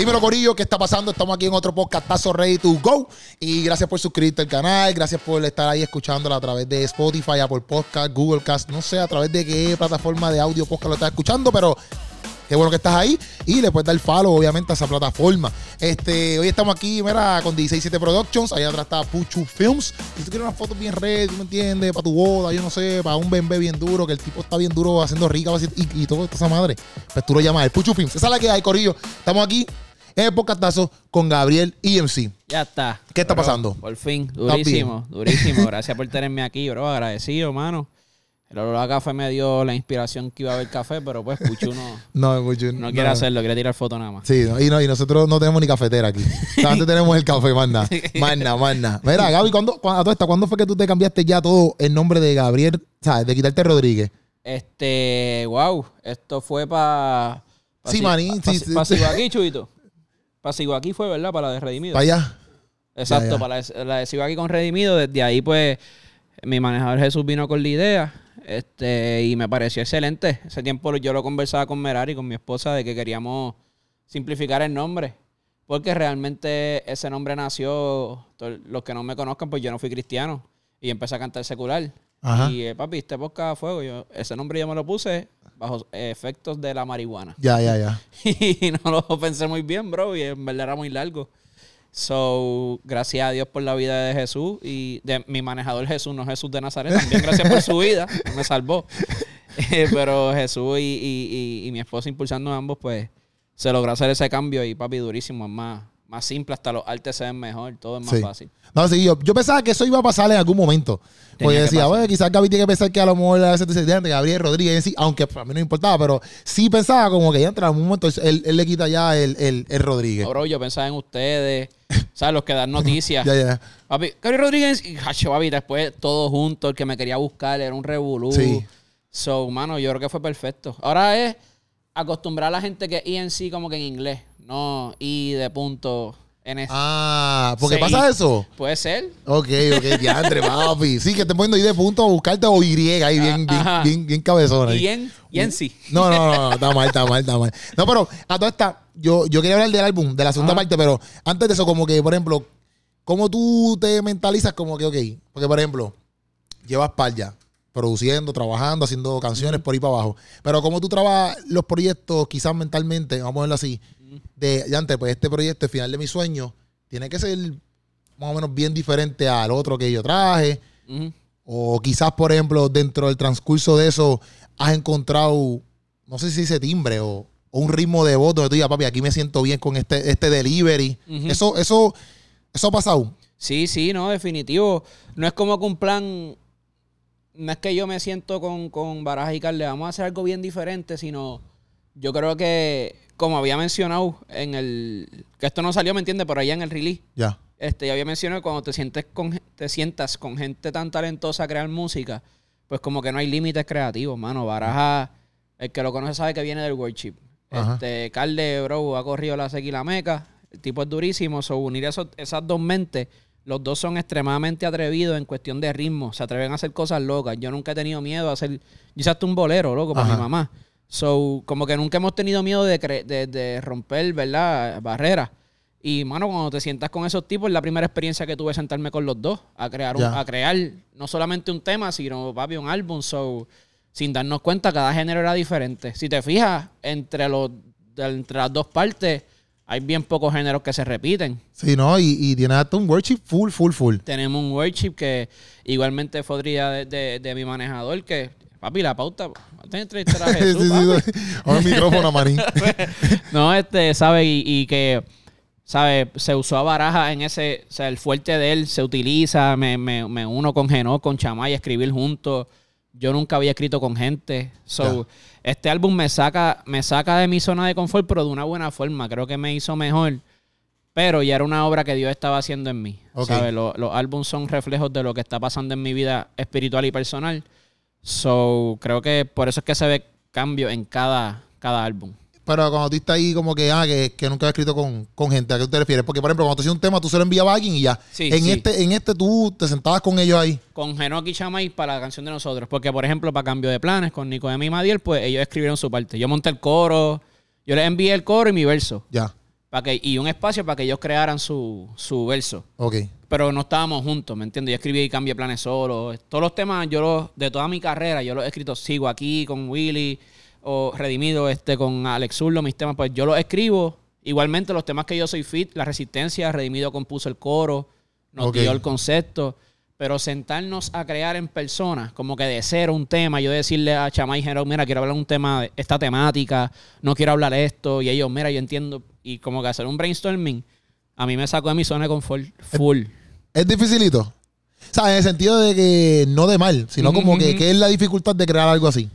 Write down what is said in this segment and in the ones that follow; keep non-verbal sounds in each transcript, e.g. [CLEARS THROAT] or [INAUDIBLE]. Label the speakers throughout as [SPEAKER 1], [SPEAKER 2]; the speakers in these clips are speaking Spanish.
[SPEAKER 1] Dímelo, Corillo, ¿qué está pasando? Estamos aquí en otro podcastazo Ready to Go. Y gracias por suscribirte al canal, gracias por estar ahí escuchándola a través de Spotify, Apple Podcast, Google Cast, no sé a través de qué plataforma de audio podcast lo estás escuchando, pero Qué bueno que estás ahí. Y le puedes dar follow, obviamente, a esa plataforma. Este, hoy estamos aquí, mira, con 167 Productions. Allá atrás está Puchu Films. Si tú quieres unas fotos bien red, tú me entiendes, para tu boda, yo no sé, para un bebé bien duro, que el tipo está bien duro haciendo rica y, todo esa madre. Pues tú lo llamas el Puchu Films. Esa es la que hay, Corillo. Estamos aquí el podcastazo con Gabriel EMC.
[SPEAKER 2] Ya está.
[SPEAKER 1] ¿Qué está pasando?
[SPEAKER 2] Por fin, durísimo, durísimo. Gracias por tenerme aquí, bro. Agradecido, mano. El olor a café me dio la inspiración que iba a haber café, pero pues Puchu [LAUGHS] no,
[SPEAKER 1] no, Puchu,
[SPEAKER 2] no quiere hacerlo, quiere tirar foto nada más.
[SPEAKER 1] Sí, y, no, y nosotros no tenemos ni cafetera aquí. [LAUGHS] Antes tenemos el café, manda. Manda, manda. Mira, Gaby, ¿cuándo, cuándo, ¿cuándo fue que tú te cambiaste ya todo el nombre de Gabriel, sabes, de quitarte Rodríguez?
[SPEAKER 2] Este, wow, esto fue para...
[SPEAKER 1] Pa, sí, manín,
[SPEAKER 2] pa,
[SPEAKER 1] sí,
[SPEAKER 2] sí. aquí, Chuito. [LAUGHS] Para aquí fue, ¿verdad? Para la de Redimido.
[SPEAKER 1] Para allá.
[SPEAKER 2] Exacto, para la, la de aquí con Redimido. Desde ahí, pues, mi manejador Jesús vino con la idea este, y me pareció excelente. Ese tiempo yo lo conversaba con Merari, con mi esposa, de que queríamos simplificar el nombre. Porque realmente ese nombre nació, los que no me conozcan, pues yo no fui cristiano. Y empecé a cantar secular. Y eh, papi, este podcast a fuego. Yo, ese nombre yo me lo puse bajo efectos de la marihuana.
[SPEAKER 1] Ya, ya, ya. [LAUGHS]
[SPEAKER 2] y no lo pensé muy bien, bro. Y en verdad era muy largo. So, gracias a Dios por la vida de Jesús y de mi manejador Jesús, no Jesús de Nazaret. También gracias por su vida, [LAUGHS] me salvó. Eh, pero Jesús y, mi esposa impulsando ambos, pues se logró hacer ese cambio y papi durísimo, es más, más simple, hasta los artes se ven mejor, todo es más fácil.
[SPEAKER 1] No, sí, yo, yo, pensaba que eso iba a pasar en algún momento. Porque decía, bueno, quizás Gaby tiene que pensar que a lo mejor a veces de Gabriel Rodríguez, sí, aunque a mí no importaba, pero sí pensaba como que ya en algún momento él, él, le quita ya el, el, el Rodríguez.
[SPEAKER 2] bro, yo pensaba en ustedes, ¿sabes? Los que dan [LAUGHS] noticias.
[SPEAKER 1] ya, ya.
[SPEAKER 2] Papi, Gabriel Rodríguez y Hacho, papi, después todo junto, el que me quería buscar era un revolú. Sí. So, mano, yo creo que fue perfecto. Ahora es acostumbrar a la gente que ENC como que en inglés, no y de punto
[SPEAKER 1] Ah, ¿por qué pasa eso?
[SPEAKER 2] Puede ser.
[SPEAKER 1] Ok, ok, diantre, [LAUGHS] papi. Sí, que te poniendo ahí de punto a buscarte o Y ahí bien, bien, bien, bien cabezón.
[SPEAKER 2] Y en, y en sí.
[SPEAKER 1] No, no, no, [LAUGHS] está mal, está mal, está mal. No, pero a toda esta, yo, yo quería hablar del álbum, de la segunda parte, pero antes de eso, como que, por ejemplo, ¿cómo tú te mentalizas como que, ok? Porque, por ejemplo, llevas par ya, produciendo, trabajando, haciendo canciones por ahí para abajo. Pero ¿cómo tú trabajas los proyectos, quizás mentalmente, vamos a verlo así? De, ya antes, pues este proyecto, el final de mi sueño, tiene que ser más o menos bien diferente al otro que yo traje. O quizás, por ejemplo, dentro del transcurso de eso, has encontrado, no sé si dice timbre o, un ritmo de voz donde tú digas, papi, aquí me siento bien con este, este delivery. Eso, eso, eso ha pasado.
[SPEAKER 2] Sí, sí, no, definitivo. No es como que un plan. No es que yo me siento con, con Baraja y Carle, vamos a hacer algo bien diferente, sino yo creo que como había mencionado en el. Que esto no salió, ¿me entiendes? Pero allá en el release.
[SPEAKER 1] Ya.
[SPEAKER 2] Este, ya había mencionado que cuando te sientes con, te sientas con gente tan talentosa a crear música, pues como que no hay límites creativos, mano. Baraja, el que lo conoce sabe que viene del worship. Este, Carle, bro, ha corrido la sequía y la meca. El tipo es durísimo. So, unir esas dos mentes, los dos son extremadamente atrevidos en cuestión de ritmo. Se atreven a hacer cosas locas. Yo nunca he tenido miedo a hacer. Yo hice hasta un bolero, loco, para mi mamá. So, como que nunca hemos tenido miedo de, de, romper, ¿verdad? Barreras. Y, mano, cuando te sientas con esos tipos, es la primera experiencia que tuve sentarme con los dos, a crear, a crear no solamente un tema, sino, papi, un álbum. So, sin darnos cuenta, cada género era diferente. Si te fijas, entre, los, entre las dos partes, hay bien pocos géneros que se repiten.
[SPEAKER 1] Sí, ¿no? Y, y tiene hasta un worship full, full, full.
[SPEAKER 2] Tenemos un worship que igualmente podría de, de mi manejador, que Papi, la pauta. Tienes entrevistar a [LAUGHS] Jesús. sí,
[SPEAKER 1] sí, [LAUGHS] micrófono, [LAUGHS]
[SPEAKER 2] no, este, ¿sabe? Y, que, ¿sabe? Se usó a baraja en ese. O sea, el fuerte de él se utiliza. Me, me, me uno con Genó, con Chamay, a escribir juntos. Yo nunca había escrito con gente. So, este álbum me saca, me saca de mi zona de confort, pero de una buena forma. Creo que me hizo mejor. Pero ya era una obra que Dios estaba haciendo en mí. ¿Sabe? Los, los álbumes son reflejos de lo que está pasando en mi vida espiritual y personal. So, creo que por eso es que se ve cambio en cada, cada álbum.
[SPEAKER 1] Pero cuando tú estás ahí como que, ah, que, que nunca has escrito con, gente, ¿a qué te refieres? Porque, por ejemplo, cuando tú hacías un tema, tú se lo enviabas a alguien y ya. en, Este, en este tú te sentabas con ellos ahí.
[SPEAKER 2] Con Genoki Chamay para la canción de nosotros. Porque, por ejemplo, para Cambio de Planes, con Nico y Madiel, pues ellos escribieron su parte. Yo monté el coro, yo les envié el coro y mi verso.
[SPEAKER 1] Ya.
[SPEAKER 2] Para que, y un espacio para que ellos crearan su, su verso.
[SPEAKER 1] Ok.
[SPEAKER 2] Pero no estábamos juntos, ¿me entiendes? Yo escribí y cambié planes solo. Todos los temas, yo los, de toda mi carrera, yo los he escrito, sigo aquí con Willy o Redimido este con Alex Zurlo, mis temas, pues yo los escribo. Igualmente los temas que yo soy fit, La Resistencia, Redimido compuso el coro, nos dio el concepto. Pero sentarnos a crear en persona, como que de cero un tema, yo decirle a Chamay General, mira, quiero hablar un tema de esta temática, no quiero hablar esto, y ellos, mira, yo entiendo, y como que hacer un brainstorming, a mí me sacó de mi zona de confort full.
[SPEAKER 1] Es dificilito. O sea, en el sentido de que no de mal, sino como que, que es la dificultad de crear algo así.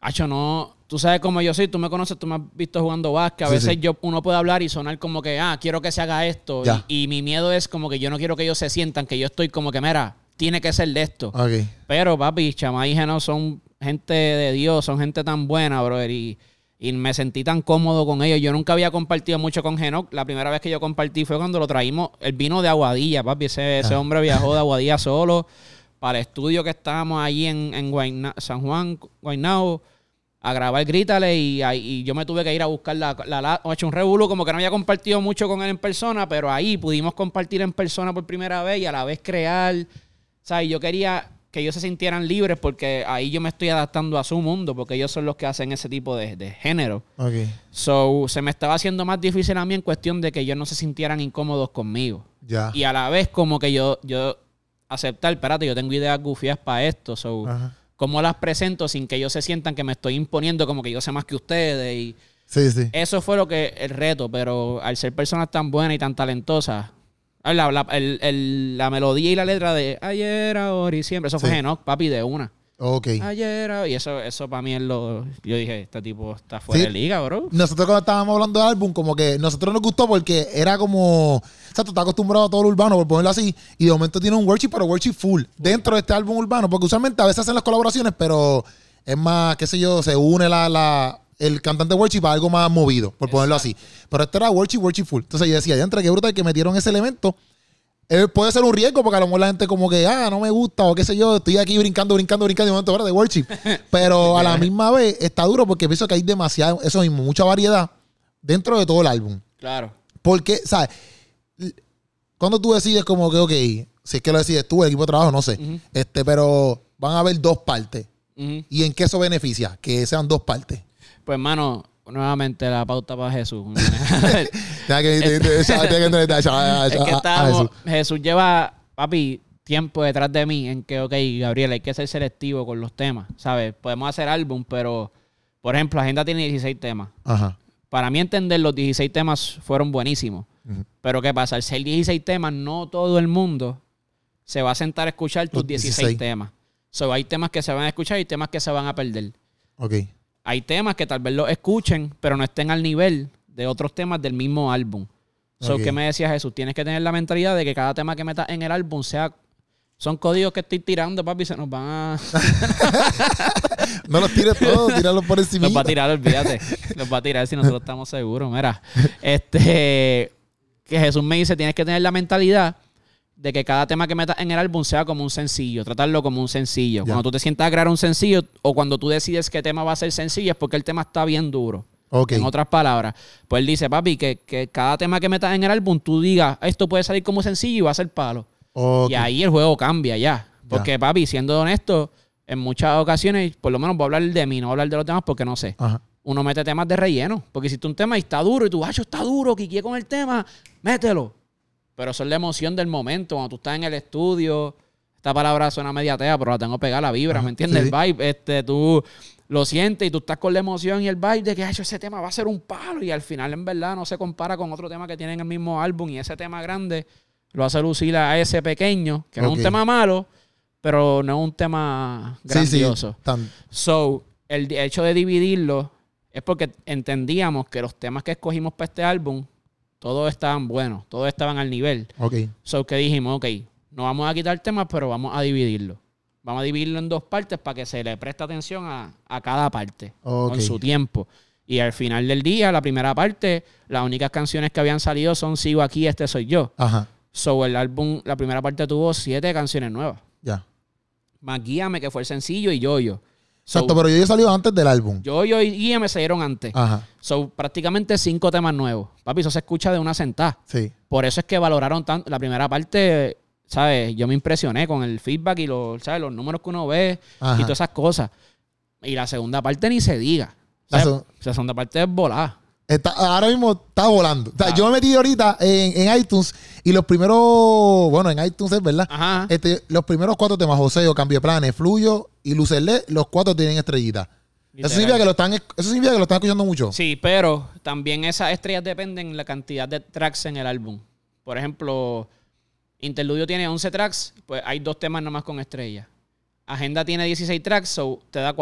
[SPEAKER 2] Hacho, no. Tú sabes cómo yo soy, tú me conoces, tú me has visto jugando básquet. A
[SPEAKER 1] Sí,
[SPEAKER 2] veces
[SPEAKER 1] sí.
[SPEAKER 2] yo uno puede hablar y sonar como que, ah, quiero que se haga esto.
[SPEAKER 1] Ya.
[SPEAKER 2] Y, y mi miedo es como que yo no quiero que ellos se sientan que yo estoy como que, mira, tiene que ser de esto.
[SPEAKER 1] Ok.
[SPEAKER 2] Pero, papi, Chama y Geno son gente de Dios, son gente tan buena, brother. Y, y me sentí tan cómodo con ellos. Yo nunca había compartido mucho con Geno. La primera vez que yo compartí fue cuando lo traímos. Él vino de Aguadilla, papi. Ese, ese
[SPEAKER 1] Ah.
[SPEAKER 2] hombre viajó de [LAUGHS] Aguadilla solo para el estudio que estábamos allí en, en Guayna- San Juan, Guaynabo, a grabar Grítale. Y, y yo me tuve que ir a buscar la, la, la- he hecho un revuelo, como que no había compartido mucho con él en persona, pero ahí pudimos compartir en persona por primera vez y a la vez crear. ¿Sabes? Yo quería que ellos se sintieran libres porque ahí yo me estoy adaptando a su mundo, porque ellos son los que hacen ese tipo de, de género.
[SPEAKER 1] Ok.
[SPEAKER 2] So, se me estaba haciendo más difícil a mí en cuestión de que ellos no se sintieran incómodos conmigo.
[SPEAKER 1] Ya.
[SPEAKER 2] Y a la vez como que yo, yo aceptar, espérate, yo tengo ideas gufias para esto. So,
[SPEAKER 1] Ajá.
[SPEAKER 2] ¿cómo las presento sin que ellos se sientan que me estoy imponiendo como que yo sé más que ustedes? Y
[SPEAKER 1] Sí, sí.
[SPEAKER 2] eso fue lo que el reto, pero al ser personas tan buenas y tan talentosas, la, la- el- el- la melodía y la letra de ayer, ahora y siempre, eso fue
[SPEAKER 1] Sí.
[SPEAKER 2] Enoch, papi, de una.
[SPEAKER 1] Ok.
[SPEAKER 2] Ayer, ahora- y eso, eso para mí es lo. Yo dije, este tipo está fuera
[SPEAKER 1] Sí.
[SPEAKER 2] de liga, bro.
[SPEAKER 1] Nosotros cuando estábamos hablando del álbum, como que nosotros nos gustó porque era como... O sea, tú estás acostumbrado a todo lo urbano, por ponerlo así, y de momento tiene un worship, pero worship full, dentro de este álbum urbano, porque usualmente a veces hacen las colaboraciones, pero es más, qué sé yo, se une la, la, el cantante worship a algo más movido, por ponerlo así. Pero este era worship, worship full. Entonces yo decía, ya entre qué brutal que metieron ese elemento. Eh, puede ser un riesgo porque a lo mejor la gente como que, ah, no me gusta o qué sé yo, estoy aquí brincando, brincando, brincando y momento. De worship. [LAUGHS] Pero a la misma vez está duro porque pienso que hay demasiado, eso mismo, mucha variedad dentro de todo el álbum.
[SPEAKER 2] Claro.
[SPEAKER 1] Porque, ¿sabes? Cuando tú decides como que, ok, si es que lo decides tú, el equipo de trabajo, no sé. Este Pero van a haber dos partes. ¿Y en qué eso beneficia? Que sean dos partes.
[SPEAKER 2] Pues, hermano, nuevamente la pauta para Jesús. [LAUGHS] [LAUGHS]
[SPEAKER 1] Jesús.
[SPEAKER 2] Jesús. lleva, papi, tiempo detrás de mí en que, ok, Gabriel, hay que ser selectivo con los temas, ¿sabes? Podemos hacer álbum, pero, por ejemplo, Agenda tiene 16 temas.
[SPEAKER 1] Ajá.
[SPEAKER 2] Para mí entender, los 16 temas fueron buenísimos. Pero ¿qué pasa? Al ser 16 temas, no todo el mundo se va a sentar a escuchar tus
[SPEAKER 1] Los
[SPEAKER 2] 16,
[SPEAKER 1] 16.
[SPEAKER 2] temas. So, hay temas que se van a escuchar y temas que se van a perder.
[SPEAKER 1] Ok.
[SPEAKER 2] Hay temas que tal vez los escuchen, pero no estén al nivel de otros temas del mismo álbum. So,
[SPEAKER 1] Ok.
[SPEAKER 2] ¿qué me decía Jesús? Tienes que tener la mentalidad de que cada tema que metas en el álbum sea... Son códigos que estoy tirando, papi, se nos van a... [LAUGHS]
[SPEAKER 1] No los tires todos, tíralo por encima.
[SPEAKER 2] Los va a tirar, olvídate. Los va a tirar si nosotros estamos seguros. Mira, este, que Jesús me dice, tienes que tener la mentalidad de que cada tema que metas en el álbum sea como un sencillo, tratarlo como un sencillo. Cuando tú te sientas a crear un sencillo o cuando tú decides qué tema va a ser sencillo es porque el tema está bien duro.
[SPEAKER 1] Ok.
[SPEAKER 2] En otras palabras, pues él dice, papi, que, que cada tema que metas en el álbum tú digas, esto puede salir como sencillo y va a ser palo.
[SPEAKER 1] Ok.
[SPEAKER 2] Y ahí el juego cambia ya. Porque, papi, siendo honesto, en muchas ocasiones, por lo menos voy a hablar de mí, no voy a hablar de los demás porque no sé.
[SPEAKER 1] Ajá.
[SPEAKER 2] Uno mete temas de relleno. Porque si tú un tema y está duro y tú, hacho, está duro, quiqué con el tema, mételo. Pero eso es la emoción del momento. Cuando tú estás en el estudio, esta palabra suena mediatea, pero la tengo pegada la vibra, ¿me entiendes?
[SPEAKER 1] sí,
[SPEAKER 2] El vibe, este, tú lo sientes y tú estás con la emoción y el vibe de que, hacho, ese tema va a ser un palo. Y al final, en verdad, no se compara con otro tema que tienen el mismo álbum y ese tema grande lo hace lucir a ese pequeño, que no es un tema malo, pero no es un tema
[SPEAKER 1] Sí, sí.
[SPEAKER 2] grandioso.
[SPEAKER 1] Tan-
[SPEAKER 2] So, el hecho de dividirlo es porque entendíamos que los temas que escogimos para este álbum, todos estaban buenos, todos estaban al nivel.
[SPEAKER 1] ok.
[SPEAKER 2] So, que dijimos, ok, no vamos a quitar temas, pero vamos a dividirlo. Vamos a dividirlo en dos partes para que se le preste atención a, a cada parte con su tiempo. Y al final del día, la primera parte, las únicas canciones que habían salido son Sigo aquí, este soy yo.
[SPEAKER 1] Ajá.
[SPEAKER 2] So, el álbum, la primera parte tuvo siete canciones nuevas.
[SPEAKER 1] Ya.
[SPEAKER 2] Más Guíame, que fue el sencillo, y Yo-Yo.
[SPEAKER 1] Exacto, pero yo salió antes del álbum.
[SPEAKER 2] Yo, yo y me salieron antes.
[SPEAKER 1] Ajá.
[SPEAKER 2] So, prácticamente cinco temas nuevos. Papi, eso se escucha de una sentada.
[SPEAKER 1] Sí.
[SPEAKER 2] Por eso es que valoraron tanto. La primera parte, ¿sabes? Yo me impresioné con el feedback y los, ¿sabes? los números que uno ve
[SPEAKER 1] Ajá.
[SPEAKER 2] y todas esas cosas. Y la segunda parte ni se diga.
[SPEAKER 1] La
[SPEAKER 2] La segunda parte es volada.
[SPEAKER 1] Está, ahora mismo está volando. O sea,
[SPEAKER 2] Ah.
[SPEAKER 1] yo me metí ahorita en, en iTunes y los primeros, bueno, en iTunes es verdad.
[SPEAKER 2] Ajá.
[SPEAKER 1] Este, los primeros cuatro temas, Joseo, Cambio de Planes, Fluyo y Lucerle, los cuatro tienen estrellitas. Eso significa, que lo están, eso significa que lo están escuchando mucho.
[SPEAKER 2] Sí, pero también esas estrellas dependen de la cantidad de tracks en el álbum. Por ejemplo, Interludio tiene 11 tracks, pues hay dos temas nomás con estrellas. Agenda tiene 16 tracks, so te da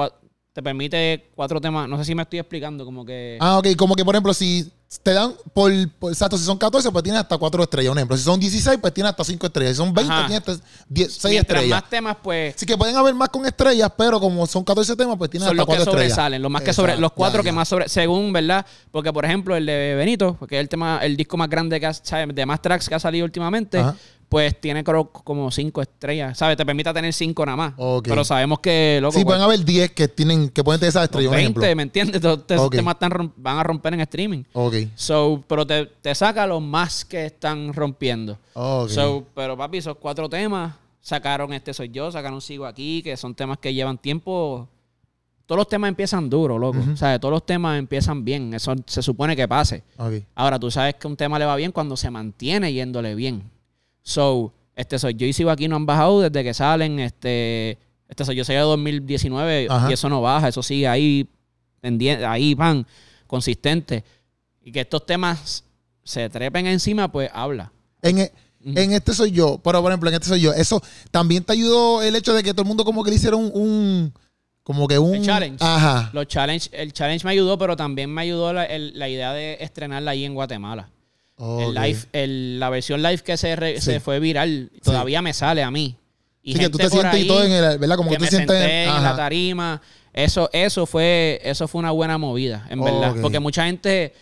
[SPEAKER 2] te permite cuatro temas. No sé si me estoy explicando, como que.
[SPEAKER 1] Ah, ok. Como que, por ejemplo, si te dan por, por- exacto, si son 14, pues tienes hasta 4 estrellas. Un ejemplo, si son 16, pues tienes hasta 5 estrellas. Si son 20,
[SPEAKER 2] Ajá.
[SPEAKER 1] tienes hasta 10, 6
[SPEAKER 2] mientras
[SPEAKER 1] estrellas.
[SPEAKER 2] más temas, pues.
[SPEAKER 1] Así que pueden haber más con estrellas, pero como son 14 temas, pues tienes
[SPEAKER 2] son
[SPEAKER 1] hasta
[SPEAKER 2] los que
[SPEAKER 1] 4 estrellas.
[SPEAKER 2] sobresalen, los más que sobre, los cuatro
[SPEAKER 1] ya,
[SPEAKER 2] que más sobre, según, ¿verdad? Porque, por ejemplo, el de Benito, porque es el tema, el disco más grande que ha, de más tracks que ha salido últimamente,
[SPEAKER 1] Ajá.
[SPEAKER 2] Pues tiene creo como cinco estrellas, ¿sabes? Te permite tener cinco nada más. Pero sabemos que, loco,
[SPEAKER 1] Sí,
[SPEAKER 2] pues,
[SPEAKER 1] pueden haber 10 que tienen que pueden tener esas estrellas, un
[SPEAKER 2] 20,
[SPEAKER 1] ejemplo.
[SPEAKER 2] ¿me entiendes? Todos esos
[SPEAKER 1] Ok.
[SPEAKER 2] temas están van a romper en streaming.
[SPEAKER 1] Ok.
[SPEAKER 2] So, pero te, te saca los más que están rompiendo.
[SPEAKER 1] Ok.
[SPEAKER 2] So, pero papi, esos cuatro temas sacaron Este Soy Yo, sacaron Sigo Aquí, que son temas que llevan tiempo. Todos los temas empiezan duro, loco. O sea, todos los temas empiezan bien. Eso se supone que pase. Ahora, tú sabes que un tema le va bien cuando se mantiene yéndole bien. So, Este Soy Yo y Sigo Aquí no han bajado desde que salen. Este, este Soy Yo salió de 2019
[SPEAKER 1] Ajá.
[SPEAKER 2] y eso no baja. Eso sigue ahí, pendien- ahí van, consistente. Y que estos temas se trepen encima, pues habla.
[SPEAKER 1] En, e- en este soy yo, pero por ejemplo, en este soy yo. Eso también te ayudó el hecho de que todo el mundo como que le hicieron un, un- como que un
[SPEAKER 2] El challenge.
[SPEAKER 1] Ajá.
[SPEAKER 2] Los challenge, el challenge me ayudó, pero también me ayudó la, el- la idea de estrenarla ahí en Guatemala. El live, el- la versión live que se, re-
[SPEAKER 1] Sí.
[SPEAKER 2] se fue viral todavía me sale a mí. Y
[SPEAKER 1] Sí, que tú te sientes y
[SPEAKER 2] ahí
[SPEAKER 1] todo en el, ¿verdad? Como que, tú
[SPEAKER 2] me
[SPEAKER 1] te sientes
[SPEAKER 2] senté en
[SPEAKER 1] ajá.
[SPEAKER 2] la tarima. Eso, eso fue, eso fue una buena movida, en verdad. Porque mucha gente,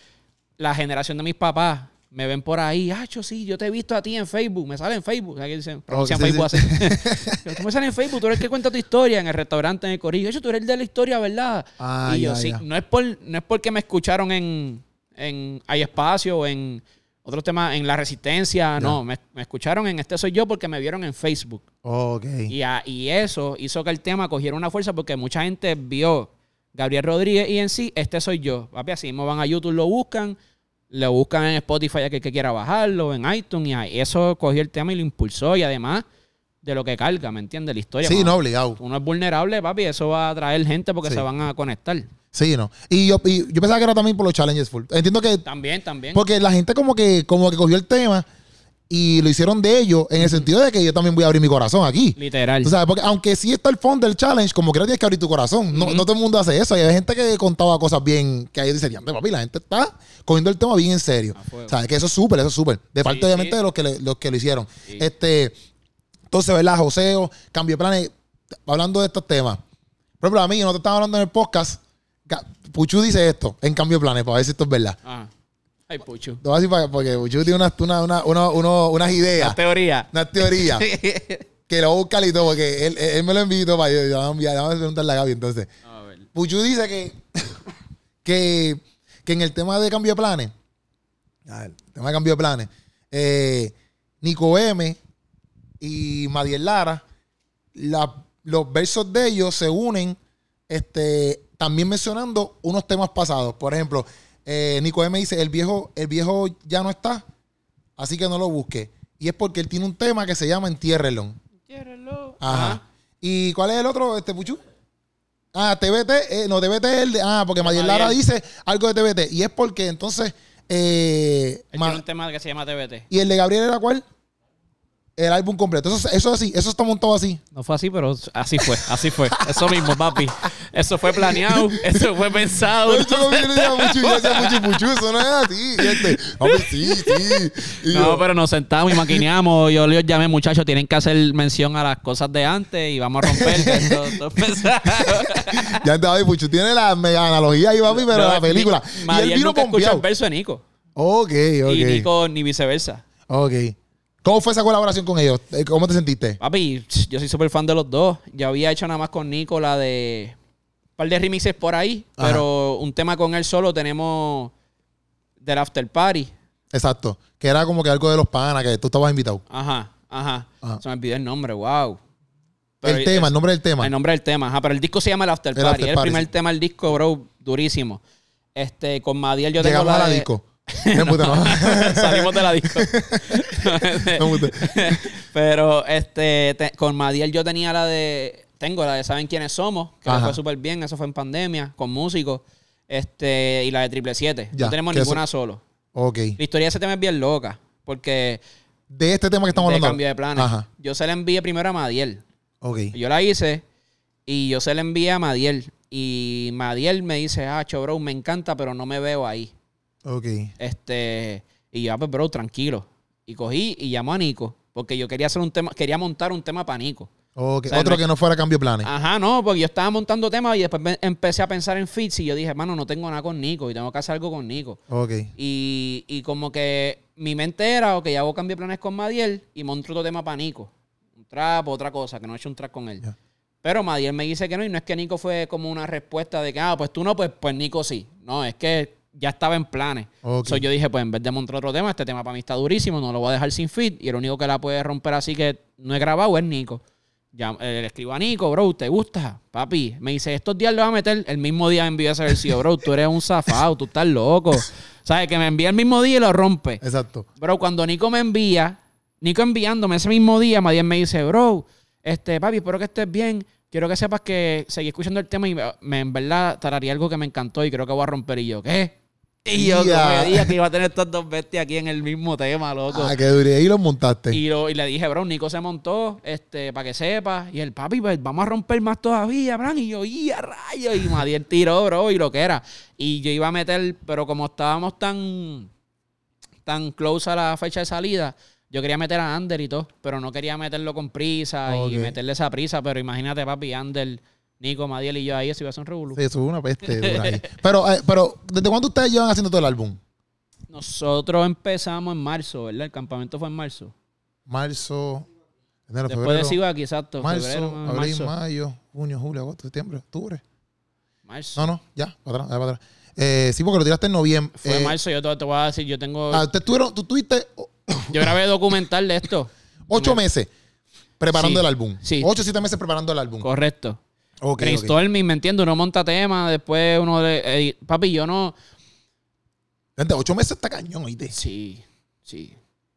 [SPEAKER 2] la generación de mis papás, me ven por ahí, Hacho, sí, yo te he visto a ti en Facebook, me sale en Facebook. Dicen,
[SPEAKER 1] sí,
[SPEAKER 2] Facebook
[SPEAKER 1] sí.
[SPEAKER 2] así. [LAUGHS] [LAUGHS] tú me sales en Facebook, tú eres el que cuenta tu historia en el restaurante, en el corillo. Hacho, tú eres el de la historia, ¿verdad?
[SPEAKER 1] Ah,
[SPEAKER 2] y yo,
[SPEAKER 1] ya,
[SPEAKER 2] sí,
[SPEAKER 1] ya.
[SPEAKER 2] no es por, no es porque me escucharon en, en Hay Espacio o en otros temas, en La Resistencia, no, me, me escucharon en Este Soy Yo porque me vieron en Facebook.
[SPEAKER 1] Ok.
[SPEAKER 2] Y, a- y eso hizo que el tema cogiera una fuerza porque mucha gente vio Gabriel Rodríguez y en sí, este soy yo. Papi, así mismo van a YouTube, lo buscan, lo buscan en Spotify a que, que quiera bajarlo, en iTunes, y eso cogió el tema y lo impulsó. Y además de lo que carga, ¿me entiendes? La historia.
[SPEAKER 1] Sí, no, obligado.
[SPEAKER 2] Uno es vulnerable, papi, eso va a atraer gente porque
[SPEAKER 1] Sí.
[SPEAKER 2] se van a conectar.
[SPEAKER 1] Sí, no. Y yo, y yo pensaba que era también por los challenges full. Entiendo que
[SPEAKER 2] También, también.
[SPEAKER 1] porque la gente como que como que cogió el tema y lo hicieron de ellos en el sentido de que yo también voy a abrir mi corazón aquí.
[SPEAKER 2] Literal.
[SPEAKER 1] Tú sabes, porque aunque sí está el fondo del challenge, como que no tienes que abrir tu corazón. No, no todo el mundo hace eso. Y hay gente que contaba cosas bien, que ahí dice, "Diante, papi, la gente está cogiendo el tema bien en serio. Sea, que eso es súper, eso es súper. De parte,
[SPEAKER 2] Sí,
[SPEAKER 1] obviamente, de los que, le- los que lo hicieron.
[SPEAKER 2] Sí.
[SPEAKER 1] Este, entonces, ¿verdad? Joseo, cambio de planes. Hablando de estos temas. Por ejemplo, a mí, no te estaba hablando en el podcast. Puchu dice esto en cambio de planes, para ver si esto es verdad.
[SPEAKER 2] Ah. Ay, pucho.
[SPEAKER 1] Te voy a decir para- porque Puchu tiene unas, una, una, una- uno- unas ideas,
[SPEAKER 2] La teoría.
[SPEAKER 1] unas teorías. [LAUGHS] que lo voy a buscar y todo, porque él, él me lo todo para yo. yo vamos a vamos a preguntarle a Gaby entonces.
[SPEAKER 2] A ver.
[SPEAKER 1] Puchu dice que, [LAUGHS] que, que en el tema de cambio de planes, a ver, el tema de cambio de planes, eh, Nico M y Madiel Lara, la- los versos de ellos se unen este, también mencionando unos temas pasados. Por ejemplo, eh, Nico M dice, el viejo, el viejo ya no está, así que no lo busque. Y es porque él tiene un tema que se llama Entiérrelo.
[SPEAKER 2] Quiérelo.
[SPEAKER 1] Ajá. ¿Y cuál es el otro, este Puchu? Ah, TBT, eh, no, TBT es el de, ah, porque Madiel Lara dice algo de TBT. Y es porque entonces, eh,
[SPEAKER 2] Él tiene un tema que se llama TBT.
[SPEAKER 1] ¿y el de Gabriel era cuál? El álbum completo. Eso, eso así, eso está montado así.
[SPEAKER 2] No fue así, pero así fue, así fue. Eso mismo, papi. Eso fue planeado, eso fue pensado.
[SPEAKER 1] Yo yo Puchu, eso no es así. Este, ah, pues sí, sí. Y
[SPEAKER 2] No,
[SPEAKER 1] yo,
[SPEAKER 2] pero nos sentamos y maquineamos. Yo les llamé, muchachos, tienen que hacer mención a las cosas de antes y vamos a romper. [LAUGHS]
[SPEAKER 1] ya está, ahí, Puchu tiene la mega analogía ahí, papi, pero
[SPEAKER 2] No,
[SPEAKER 1] la película.
[SPEAKER 2] Ni-
[SPEAKER 1] y él vino
[SPEAKER 2] nunca el verso de Nico.
[SPEAKER 1] Ok, ok.
[SPEAKER 2] Y Nico ni viceversa.
[SPEAKER 1] Ok. ¿Cómo fue esa colaboración con ellos? Eh, ¿Cómo te sentiste?
[SPEAKER 2] Papi, yo soy súper fan de los dos. Yo había hecho nada más con Nico la de par de remixes por ahí,
[SPEAKER 1] Ajá.
[SPEAKER 2] pero un tema con él solo tenemos del After Party.
[SPEAKER 1] Exacto. Que era como que algo de los panas, que tú estabas invitado.
[SPEAKER 2] Ajá, ajá.
[SPEAKER 1] Ajá.
[SPEAKER 2] Se me olvidó el nombre, wow. Pero
[SPEAKER 1] el tema, el nombre del tema.
[SPEAKER 2] El nombre del tema, ajá. Pero el disco se llama El After
[SPEAKER 1] El
[SPEAKER 2] Party.
[SPEAKER 1] After
[SPEAKER 2] el
[SPEAKER 1] Party,
[SPEAKER 2] primer
[SPEAKER 1] sí.
[SPEAKER 2] tema del disco, bro, durísimo. Este, con Madiel yo tengo
[SPEAKER 1] Llegamos
[SPEAKER 2] la
[SPEAKER 1] a la
[SPEAKER 2] de-
[SPEAKER 1] disco. [LAUGHS] No, puta, no. [LAUGHS]
[SPEAKER 2] Salimos de la disco.
[SPEAKER 1] No. [LAUGHS]
[SPEAKER 2] Pero este, te- con Madiel yo tenía la de. Tengo la de Saben quiénes somos, que fue súper bien. Eso fue en pandemia, con músicos. Este, y la de Triple Siete.
[SPEAKER 1] Ya,
[SPEAKER 2] No tenemos
[SPEAKER 1] que eso-
[SPEAKER 2] ninguna solo.
[SPEAKER 1] Ok.
[SPEAKER 2] La historia de ese tema es bien loca. Porque
[SPEAKER 1] De este tema que estamos
[SPEAKER 2] de
[SPEAKER 1] hablando.
[SPEAKER 2] cambio de planes.
[SPEAKER 1] Ajá.
[SPEAKER 2] Yo se la envié primero a Madiel.
[SPEAKER 1] Ok.
[SPEAKER 2] Yo la hice y yo se la envié a Madiel. Y Madiel me dice, ah, bro, me encanta, pero no me veo ahí.
[SPEAKER 1] Ok.
[SPEAKER 2] Este, y yo, ah, pues, bro, tranquilo. Y cogí y llamó a Nico. Porque yo quería hacer un tema, quería montar un tema para Nico.
[SPEAKER 1] Ok.
[SPEAKER 2] O sea,
[SPEAKER 1] Otro que no fuera cambio de planes.
[SPEAKER 2] Ajá, no, porque yo estaba montando temas y después empecé a pensar en fits y yo dije, mano, no tengo nada con Nico y tengo que hacer algo con Nico.
[SPEAKER 1] Ok.
[SPEAKER 2] Y, y como que mi mente era, ok, hago cambio de planes con Madiel y monto otro tema para Nico. Un trap, otra cosa, que no he hecho un trap con él. Pero Madiel me dice que no, y no es que Nico fue como una respuesta de que, ah, pues tú no, pues, pues Nico sí. No, es que ya estaba en planes.
[SPEAKER 1] Ok.
[SPEAKER 2] So, yo dije, pues en vez de montar otro tema, este tema para mí está durísimo, no lo voy a dejar sin fit. Y el único que la puede romper así que no he grabado es Nico. Ya, eh, le escribo a Nico, bro, ¿te gusta? Papi, me dice, estos días lo va a meter. El mismo día me envió ese versión, bro, tú eres un zafado, tú estás loco. [LAUGHS] ¿Sabes? Que me envía el mismo día y lo rompe.
[SPEAKER 1] Exacto.
[SPEAKER 2] Bro, cuando Nico me envía, Nico enviándome ese mismo día, Madiel me dice, bro, este, papi, espero que estés bien. Quiero que sepas que seguí escuchando el tema y me, me- en verdad tararía algo que me encantó y creo que voy a romper. Y yo, ¿qué? Y yo,
[SPEAKER 1] Ya.
[SPEAKER 2] como que iba a tener estas dos bestias aquí en el mismo tema, loco.
[SPEAKER 1] Ah, que duré. Ahí los montaste.
[SPEAKER 2] Y, lo- y le dije, bro, Nico se montó, este, para que sepa. Y el papi, pues vamos a romper más todavía, bro. Y yo, y a rayo. Y Madiel tiró, bro, y lo que era. Y yo iba a meter, pero como estábamos tan, tan close a la fecha de salida, yo quería meter a Ander y todo, pero no quería meterlo con prisa y meterle esa prisa. Pero imagínate, papi, Ander, Nico, Madiel y yo ahí, eso iba a ser un revolú.
[SPEAKER 1] Sí, eso es una peste. [LAUGHS] dura ahí. pero, eh, pero, ¿desde cuándo ustedes llevan haciendo todo el álbum?
[SPEAKER 2] Nosotros empezamos en marzo, ¿verdad? El campamento fue en marzo.
[SPEAKER 1] Marzo, enero,
[SPEAKER 2] Después
[SPEAKER 1] febrero.
[SPEAKER 2] de Siwaki, exacto.
[SPEAKER 1] marzo,
[SPEAKER 2] febrero,
[SPEAKER 1] abril,
[SPEAKER 2] marzo.
[SPEAKER 1] mayo, junio, julio, agosto, septiembre, octubre.
[SPEAKER 2] marzo.
[SPEAKER 1] No, no, ya, para atrás, ya para atrás. Eh, sí, porque lo tiraste en noviembre.
[SPEAKER 2] Fue
[SPEAKER 1] Eh,
[SPEAKER 2] marzo, yo te, te voy a decir, yo tengo.
[SPEAKER 1] ah, ustedes tuvieron, tú tuviste oh, [COUGHS]
[SPEAKER 2] Yo grabé documental de esto.
[SPEAKER 1] ocho meses preparando
[SPEAKER 2] Sí,
[SPEAKER 1] el álbum.
[SPEAKER 2] sí.
[SPEAKER 1] Ocho siete meses preparando el álbum.
[SPEAKER 2] Correcto.
[SPEAKER 1] Ok, ok.
[SPEAKER 2] Brainstorming, ¿me entiendes? Uno monta temas, después uno le. eh, papi, yo no.
[SPEAKER 1] Gente, ocho meses está cañón, oíste.
[SPEAKER 2] Sí, sí.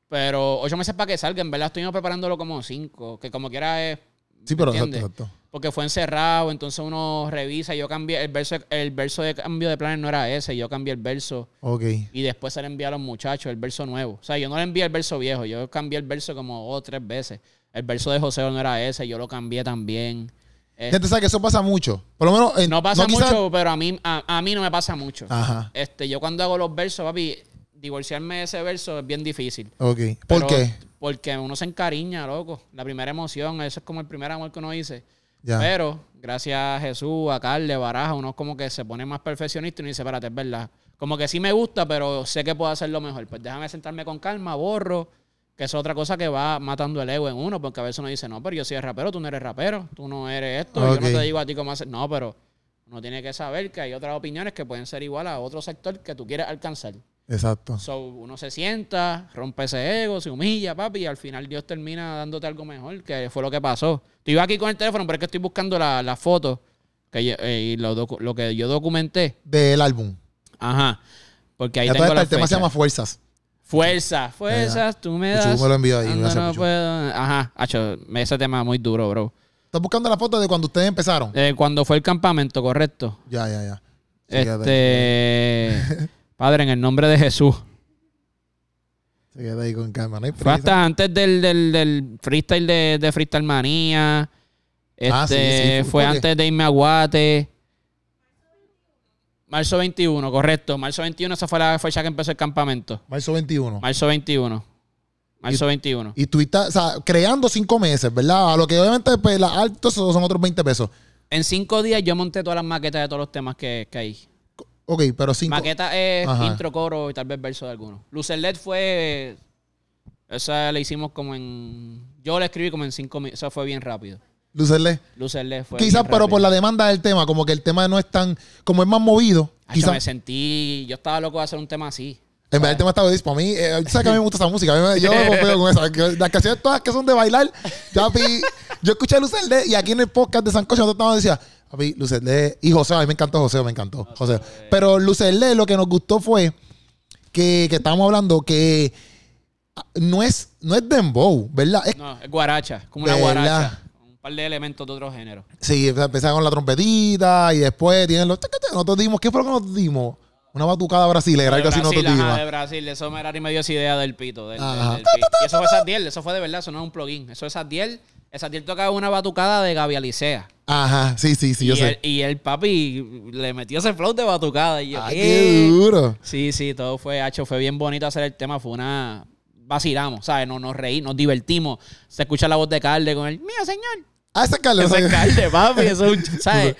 [SPEAKER 2] Pero ocho meses para que salga, en verdad estoy preparándolo como cinco, que como quiera es.
[SPEAKER 1] Sí,
[SPEAKER 2] ¿me
[SPEAKER 1] pero exacto.
[SPEAKER 2] Porque fue encerrado, entonces uno revisa. Yo cambié el verso, el verso de cambio de planes no era ese, yo cambié el verso
[SPEAKER 1] Ok.
[SPEAKER 2] y después se le envié a los muchachos el verso nuevo. O sea, yo no le envié el verso viejo, yo cambié el verso como dos o tres veces. El verso de José no era ese, yo lo cambié también. Eh,
[SPEAKER 1] Gente, sabe que eso pasa mucho. Por lo menos. en-
[SPEAKER 2] no pasa mucho, pero a mí, a, a mí no me pasa mucho.
[SPEAKER 1] Ajá.
[SPEAKER 2] Este, yo cuando hago los versos, papi, divorciarme de ese verso es bien difícil.
[SPEAKER 1] Ok. ¿Por
[SPEAKER 2] Pero-
[SPEAKER 1] qué?
[SPEAKER 2] Porque uno se encariña, loco. La primera emoción, eso es como el primer amor que uno dice.
[SPEAKER 1] Ya.
[SPEAKER 2] Pero, gracias a Jesús, a Carle, Baraja, uno como que se pone más perfeccionista y uno dice, espérate, es verdad. Como que sí me gusta, pero sé que puedo hacerlo mejor. Pues déjame sentarme con calma, borro, que es otra cosa que va matando el ego en uno, porque a veces uno dice, no, pero yo soy rapero, tú no eres rapero, tú no eres esto, yo no te digo a ti cómo hacer. No, pero uno tiene que saber que hay otras opiniones que pueden ser igual a otro sector que tú quieres alcanzar.
[SPEAKER 1] Exacto.
[SPEAKER 2] So, uno se sienta, rompe ese ego, se humilla, papi, y al final Dios termina dándote algo mejor, que fue lo que pasó. Estoy aquí con el teléfono, pero es que estoy buscando la, la foto que yo- eh, y lo, lo que yo documenté.
[SPEAKER 1] Del álbum.
[SPEAKER 2] Ajá. Porque ahí
[SPEAKER 1] Ya
[SPEAKER 2] tengo la
[SPEAKER 1] el tema se llama Fuerzas.
[SPEAKER 2] Fuerza, fuerzas, tú me das.
[SPEAKER 1] me lo envió ahí,
[SPEAKER 2] no puedo. Ajá, hacho, ese tema muy duro, bro.
[SPEAKER 1] ¿Estás buscando la foto de cuando ustedes empezaron?
[SPEAKER 2] Eh, cuando fue el campamento, correcto.
[SPEAKER 1] Ya, ya, ya.
[SPEAKER 2] Este. [LAUGHS] Padre, en el nombre de Jesús.
[SPEAKER 1] Se queda ahí con calma. No hay
[SPEAKER 2] Fue hasta antes del, del, del freestyle de, de Freestyle Manía. Este,
[SPEAKER 1] Ah, sí, sí,
[SPEAKER 2] fue
[SPEAKER 1] porque-
[SPEAKER 2] antes de irme a Guate. Marzo 21, correcto. Marzo 21, esa fue la fecha que empezó el campamento.
[SPEAKER 1] Marzo 21.
[SPEAKER 2] Marzo 21. Marzo 21.
[SPEAKER 1] Y tú estás, o sea, creando cinco meses, ¿verdad? A lo que obviamente pues, las altos son otros 20 pesos.
[SPEAKER 2] En cinco días yo monté todas las maquetas de todos los temas que, que hay.
[SPEAKER 1] Ok, pero cinco.
[SPEAKER 2] Maqueta es
[SPEAKER 1] Ajá.
[SPEAKER 2] intro, coro y tal vez verso de algunos. Lucer LED fue. Esa la hicimos como en. Yo la escribí como en cinco minutos. Eso fue bien rápido.
[SPEAKER 1] Lucerle.
[SPEAKER 2] Lucerle fue.
[SPEAKER 1] Quizás, pero por la demanda del tema, como que el tema no es tan, como es más movido. Quizás,
[SPEAKER 2] me sentí. Yo estaba loco de hacer un tema así.
[SPEAKER 1] en verdad el tema está buenísimo. Para mí, eh, sabes que a mí me gusta esa música. A mí yo me [LAUGHS] pompeo con esa. Las canciones todas que son de bailar. Ya, papi, yo escuché a Lucerle y aquí en el podcast de Sancocho nosotros estábamos decía, papi, Lucerle y José, a mí me encantó José, me encantó. José. Pero Lucerle lo que nos gustó fue que, que estábamos hablando que ah, no es, no es dembow, ¿verdad? Es
[SPEAKER 2] No, es guaracha, como una
[SPEAKER 1] ¿Verdad?
[SPEAKER 2] guaracha. Par de elementos de otro género.
[SPEAKER 1] Sí, empezaba con la trompetita y después tienen los... Nosotros dimos, ¿qué fue lo que nos dimos? Una batucada brasilera, algo así
[SPEAKER 2] ajá,
[SPEAKER 1] dimos.
[SPEAKER 2] de Brasil. Eso Merari me dio esa idea del pito. Del, del-
[SPEAKER 1] Ajá.
[SPEAKER 2] del pi- y eso fue Sadiel, eso fue de verdad, eso no es un plugin. Eso es Sadiel. Sadiel tocaba una batucada de Gaby Alicea.
[SPEAKER 1] Ajá, sí, sí, sí, yo
[SPEAKER 2] y,
[SPEAKER 1] sé.
[SPEAKER 2] el, y el papi le metió ese flow de batucada. Y yo,
[SPEAKER 1] Ah,
[SPEAKER 2] ¿qué?
[SPEAKER 1] duro.
[SPEAKER 2] Sí, sí, todo fue hacho. Fue bien bonito hacer el tema. Fue una. Vacilamos, ¿sabes? Nos, nos reímos, nos divertimos. Se escucha la voz de Calde con el mío, señor.
[SPEAKER 1] Ah, ese es Carlos.
[SPEAKER 2] Ese es Calde, papi. Eso es un- [LAUGHS] ¿Sabes?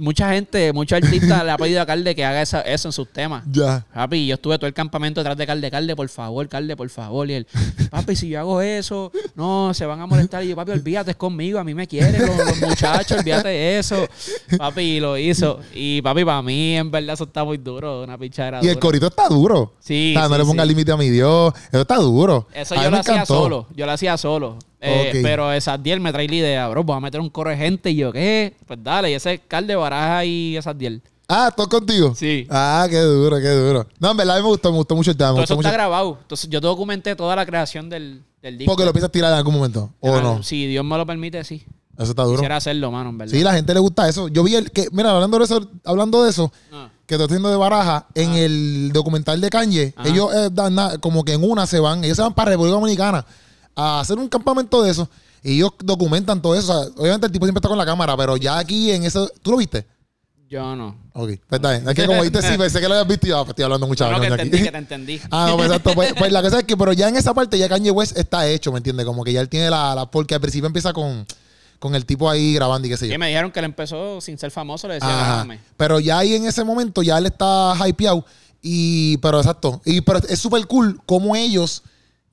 [SPEAKER 2] Mucha gente, muchos artistas le ha pedido a Calde que haga esa- eso en sus temas.
[SPEAKER 1] Ya.
[SPEAKER 2] Papi, yo estuve todo el campamento detrás de Calde, Calde, por favor, Calde, por favor. Y él, papi, si yo hago eso, no, se van a molestar. Y yo, papi, olvídate, es conmigo, a mí me quieren los, los muchachos, olvídate de eso. Papi, lo hizo. Y papi, para mí, en verdad, eso está muy duro, una pichadera
[SPEAKER 1] Y el corito está duro.
[SPEAKER 2] Sí,
[SPEAKER 1] O sea, no le ponga
[SPEAKER 2] sí.
[SPEAKER 1] límite a mi Dios. Eso está duro.
[SPEAKER 2] Eso
[SPEAKER 1] A
[SPEAKER 2] yo lo hacía
[SPEAKER 1] encantó.
[SPEAKER 2] solo, yo lo hacía solo. Eh,
[SPEAKER 1] Ok.
[SPEAKER 2] Pero Esadiel me trae la idea, bro, voy a meter un coro de gente. Y yo, ¿qué? Pues dale, y ese es Calde, Baraja y Esadiel.
[SPEAKER 1] Ah, ¿todo contigo?
[SPEAKER 2] Sí.
[SPEAKER 1] Ah, qué duro, qué duro. No, en verdad a mí me gustó, me gustó mucho el tema.
[SPEAKER 2] Todo eso está grabado. Entonces yo documenté toda la creación del, del disco.
[SPEAKER 1] Porque lo piensas tirar en algún momento. ¿O
[SPEAKER 2] Ah,
[SPEAKER 1] no?
[SPEAKER 2] Si Dios me lo permite, sí.
[SPEAKER 1] Eso está duro.
[SPEAKER 2] Quisiera hacerlo, mano, en verdad.
[SPEAKER 1] Sí, la gente le gusta eso. Yo vi el que, mira, hablando de eso, hablando de eso,
[SPEAKER 2] Ah.
[SPEAKER 1] que estoy haciendo de baraja, en el documental de Kanye, ellos eh, dan na- como que en una se van, ellos se van para República Dominicana a hacer un campamento de eso. Y ellos documentan todo eso. O sea, obviamente el tipo siempre está con la cámara, pero ya aquí en eso. ¿Tú lo viste?
[SPEAKER 2] Yo no.
[SPEAKER 1] Ok, pues está bien. Es que como viste, sí, pensé que lo habías visto y ah, pues estoy hablando mucha
[SPEAKER 2] No, que entendí,
[SPEAKER 1] aquí.
[SPEAKER 2] que te entendí. [LAUGHS]
[SPEAKER 1] Ah, no, pues exacto. Pues, pues la cosa es que, pero ya en esa parte ya Kanye West está hecho, ¿me entiendes? Como que ya él tiene la, la- porque al principio empieza con, con el tipo ahí grabando y qué sé yo.
[SPEAKER 2] Y me dijeron que él empezó sin ser famoso, le decía,
[SPEAKER 1] Ajá.
[SPEAKER 2] grábame.
[SPEAKER 1] Pero ya ahí en ese momento ya él está hypeado. Y, pero exacto. Y pero es súper cool cómo ellos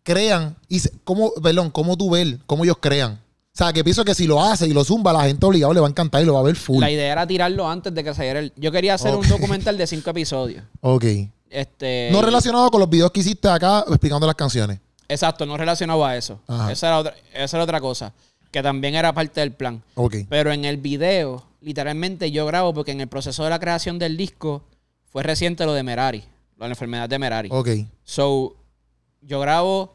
[SPEAKER 1] crean. Y se- cómo, perdón, cómo tú ves, cómo ellos crean. O sea, que pienso que si lo hace y lo zumba, la gente obligado le va a encantar y lo va a ver full.
[SPEAKER 2] La idea era tirarlo antes de que saliera el... Yo quería hacer un documental de cinco episodios.
[SPEAKER 1] Ok.
[SPEAKER 2] Este...
[SPEAKER 1] No relacionado con los videos que hiciste acá explicando las canciones.
[SPEAKER 2] Exacto, no relacionado a eso.
[SPEAKER 1] Ajá.
[SPEAKER 2] Esa era, otra, esa era otra cosa. Que también era parte del plan.
[SPEAKER 1] Ok.
[SPEAKER 2] Pero en el video, literalmente yo grabo porque en el proceso de la creación del disco fue reciente lo de Merari, la enfermedad de Merari.
[SPEAKER 1] Ok.
[SPEAKER 2] So, yo grabo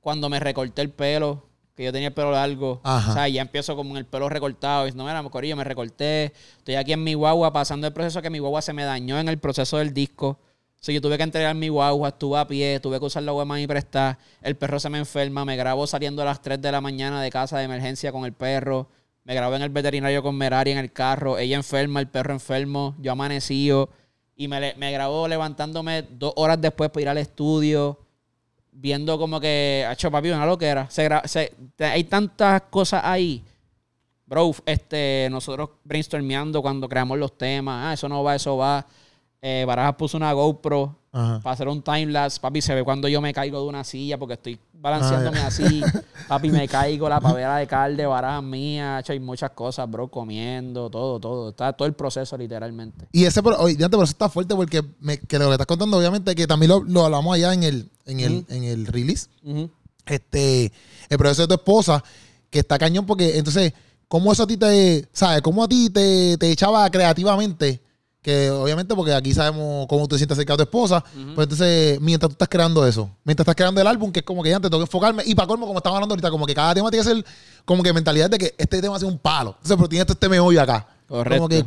[SPEAKER 2] cuando me recorté el pelo, que yo tenía el pelo largo.
[SPEAKER 1] Ajá.
[SPEAKER 2] O sea, ya empiezo como en el pelo recortado. Y no, mira, corillo, me recorté. Estoy aquí en mi guagua pasando el proceso que mi guagua se me dañó en el proceso del disco. So, yo tuve que entregar mi guagua, estuve a pie, tuve que usar la guagua y prestar. El perro se me enferma, me grabo saliendo a las 3 de la mañana de casa de emergencia con el perro. Me grabé en el veterinario con Merari en el carro. Ella enferma, el perro enfermo, yo amanecido. Y me, me grabó levantándome dos horas después para ir al estudio. Viendo como que, ha hecho papi, una loquera. Se se- hay tantas cosas ahí. Bro, este, nosotros brainstormeando cuando creamos los temas. Ah, eso no va, eso va. Eh, Barajas puso una GoPro
[SPEAKER 1] Ajá.
[SPEAKER 2] para hacer un timelapse. Papi, se ve cuando yo me caigo de una silla porque estoy balanceándome
[SPEAKER 1] Ah,
[SPEAKER 2] así. [LAUGHS] Papi, me caigo, la pavera de calde, barajas mías. hay muchas cosas, bro, comiendo, todo, todo. Está todo el proceso, literalmente.
[SPEAKER 1] Y ese, oye, pero eso está fuerte porque me- que lo que estás contando, obviamente, que también lo, lo hablamos allá en el, en el, en el release.
[SPEAKER 2] Ujú.
[SPEAKER 1] este, el proceso de tu esposa, que está cañón, porque entonces, ¿cómo eso a ti te, sabes, cómo a ti te, te echaba creativamente? Que obviamente, porque aquí sabemos cómo tú te sientes acerca de tu esposa,
[SPEAKER 2] Ujú.
[SPEAKER 1] pues entonces, mientras tú estás creando eso, mientras estás creando el álbum, que es como que ya te tengo que enfocarme, y para colmo, como estamos hablando ahorita, como que cada tema tiene que ser como que mentalidad de que este tema es un palo. Entonces, pero tiene este meollo acá.
[SPEAKER 2] Correcto.
[SPEAKER 1] Como que,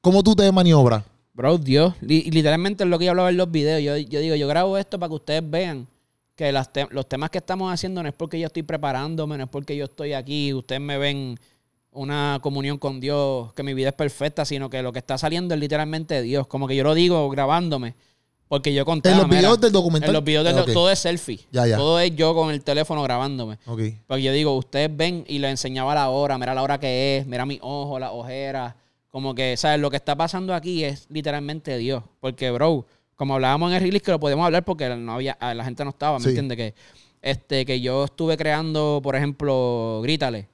[SPEAKER 1] ¿cómo tú te maniobras?
[SPEAKER 2] Bro, Dios. Li- literalmente es lo que yo hablaba en los videos. Yo, yo digo, yo grabo esto para que ustedes vean que las te- los temas que estamos haciendo no es porque yo estoy preparándome, no es porque yo estoy aquí, ustedes me ven una comunión con Dios, que mi vida es perfecta, sino que lo que está saliendo es literalmente Dios. Como que yo lo digo grabándome, porque yo conté.
[SPEAKER 1] En los videos del documental.
[SPEAKER 2] En los videos del
[SPEAKER 1] Ok.
[SPEAKER 2] todo es selfie.
[SPEAKER 1] Ya, ya.
[SPEAKER 2] Todo es yo con el teléfono grabándome.
[SPEAKER 1] Ok.
[SPEAKER 2] Porque yo digo, ustedes ven y les enseñaba la hora, mira la hora que es, mira mi ojo, la ojera. Como que, ¿sabes? Lo que está pasando aquí es literalmente Dios. Porque, bro, como hablábamos en el release, que lo podemos hablar porque no había, ah, la gente no estaba, ¿me
[SPEAKER 1] Sí.
[SPEAKER 2] entiendes? Que este, que yo estuve creando, por ejemplo, Grítale,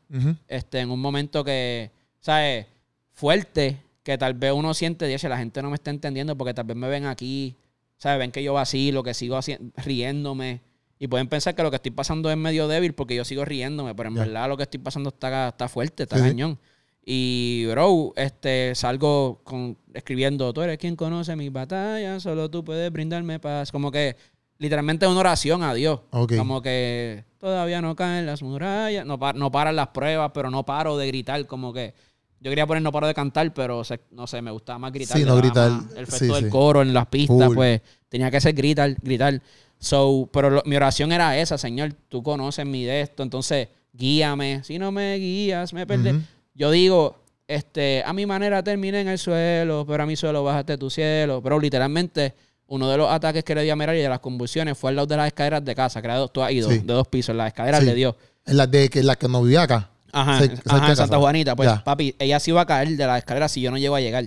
[SPEAKER 2] este, en un momento que, ¿sabes? Fuerte, que tal vez uno siente, dice, la gente no me está entendiendo porque tal vez me ven aquí, ¿sabes? Ven que yo vacilo, que sigo riéndome. Y pueden pensar que lo que estoy pasando es medio débil porque yo sigo riéndome, pero en verdad lo que estoy pasando está, está fuerte, está cañón. Y, bro, este, salgo con, escribiendo, tú eres quien conoce mis batallas, solo tú puedes brindarme paz. Como que literalmente una oración a Dios. Como que todavía no caen las murallas, no, no paran las pruebas, pero no paro de gritar, como que yo quería poner no paro de cantar, pero no sé, me gustaba más gritar.
[SPEAKER 1] Sí, no gritar.
[SPEAKER 2] El efecto del coro en las pistas, pues tenía que ser gritar, gritar. So, pero mi oración era esa, Señor, tú conoces mi de esto, entonces guíame. Si no me guías, me perdes. Yo digo, este, a mi manera terminé en el suelo, pero a mi suelo bajaste tu cielo. Pero literalmente uno de los ataques que le dio a Merari de las convulsiones fue al lado de las escaleras de casa, que era tú has ido, de dos pisos, las escaleras le dio.
[SPEAKER 1] En las de que, la que no vivía acá.
[SPEAKER 2] Ajá, en Santa Juanita. Pues, papi, ella se iba a caer de las escaleras si yo no llego a llegar.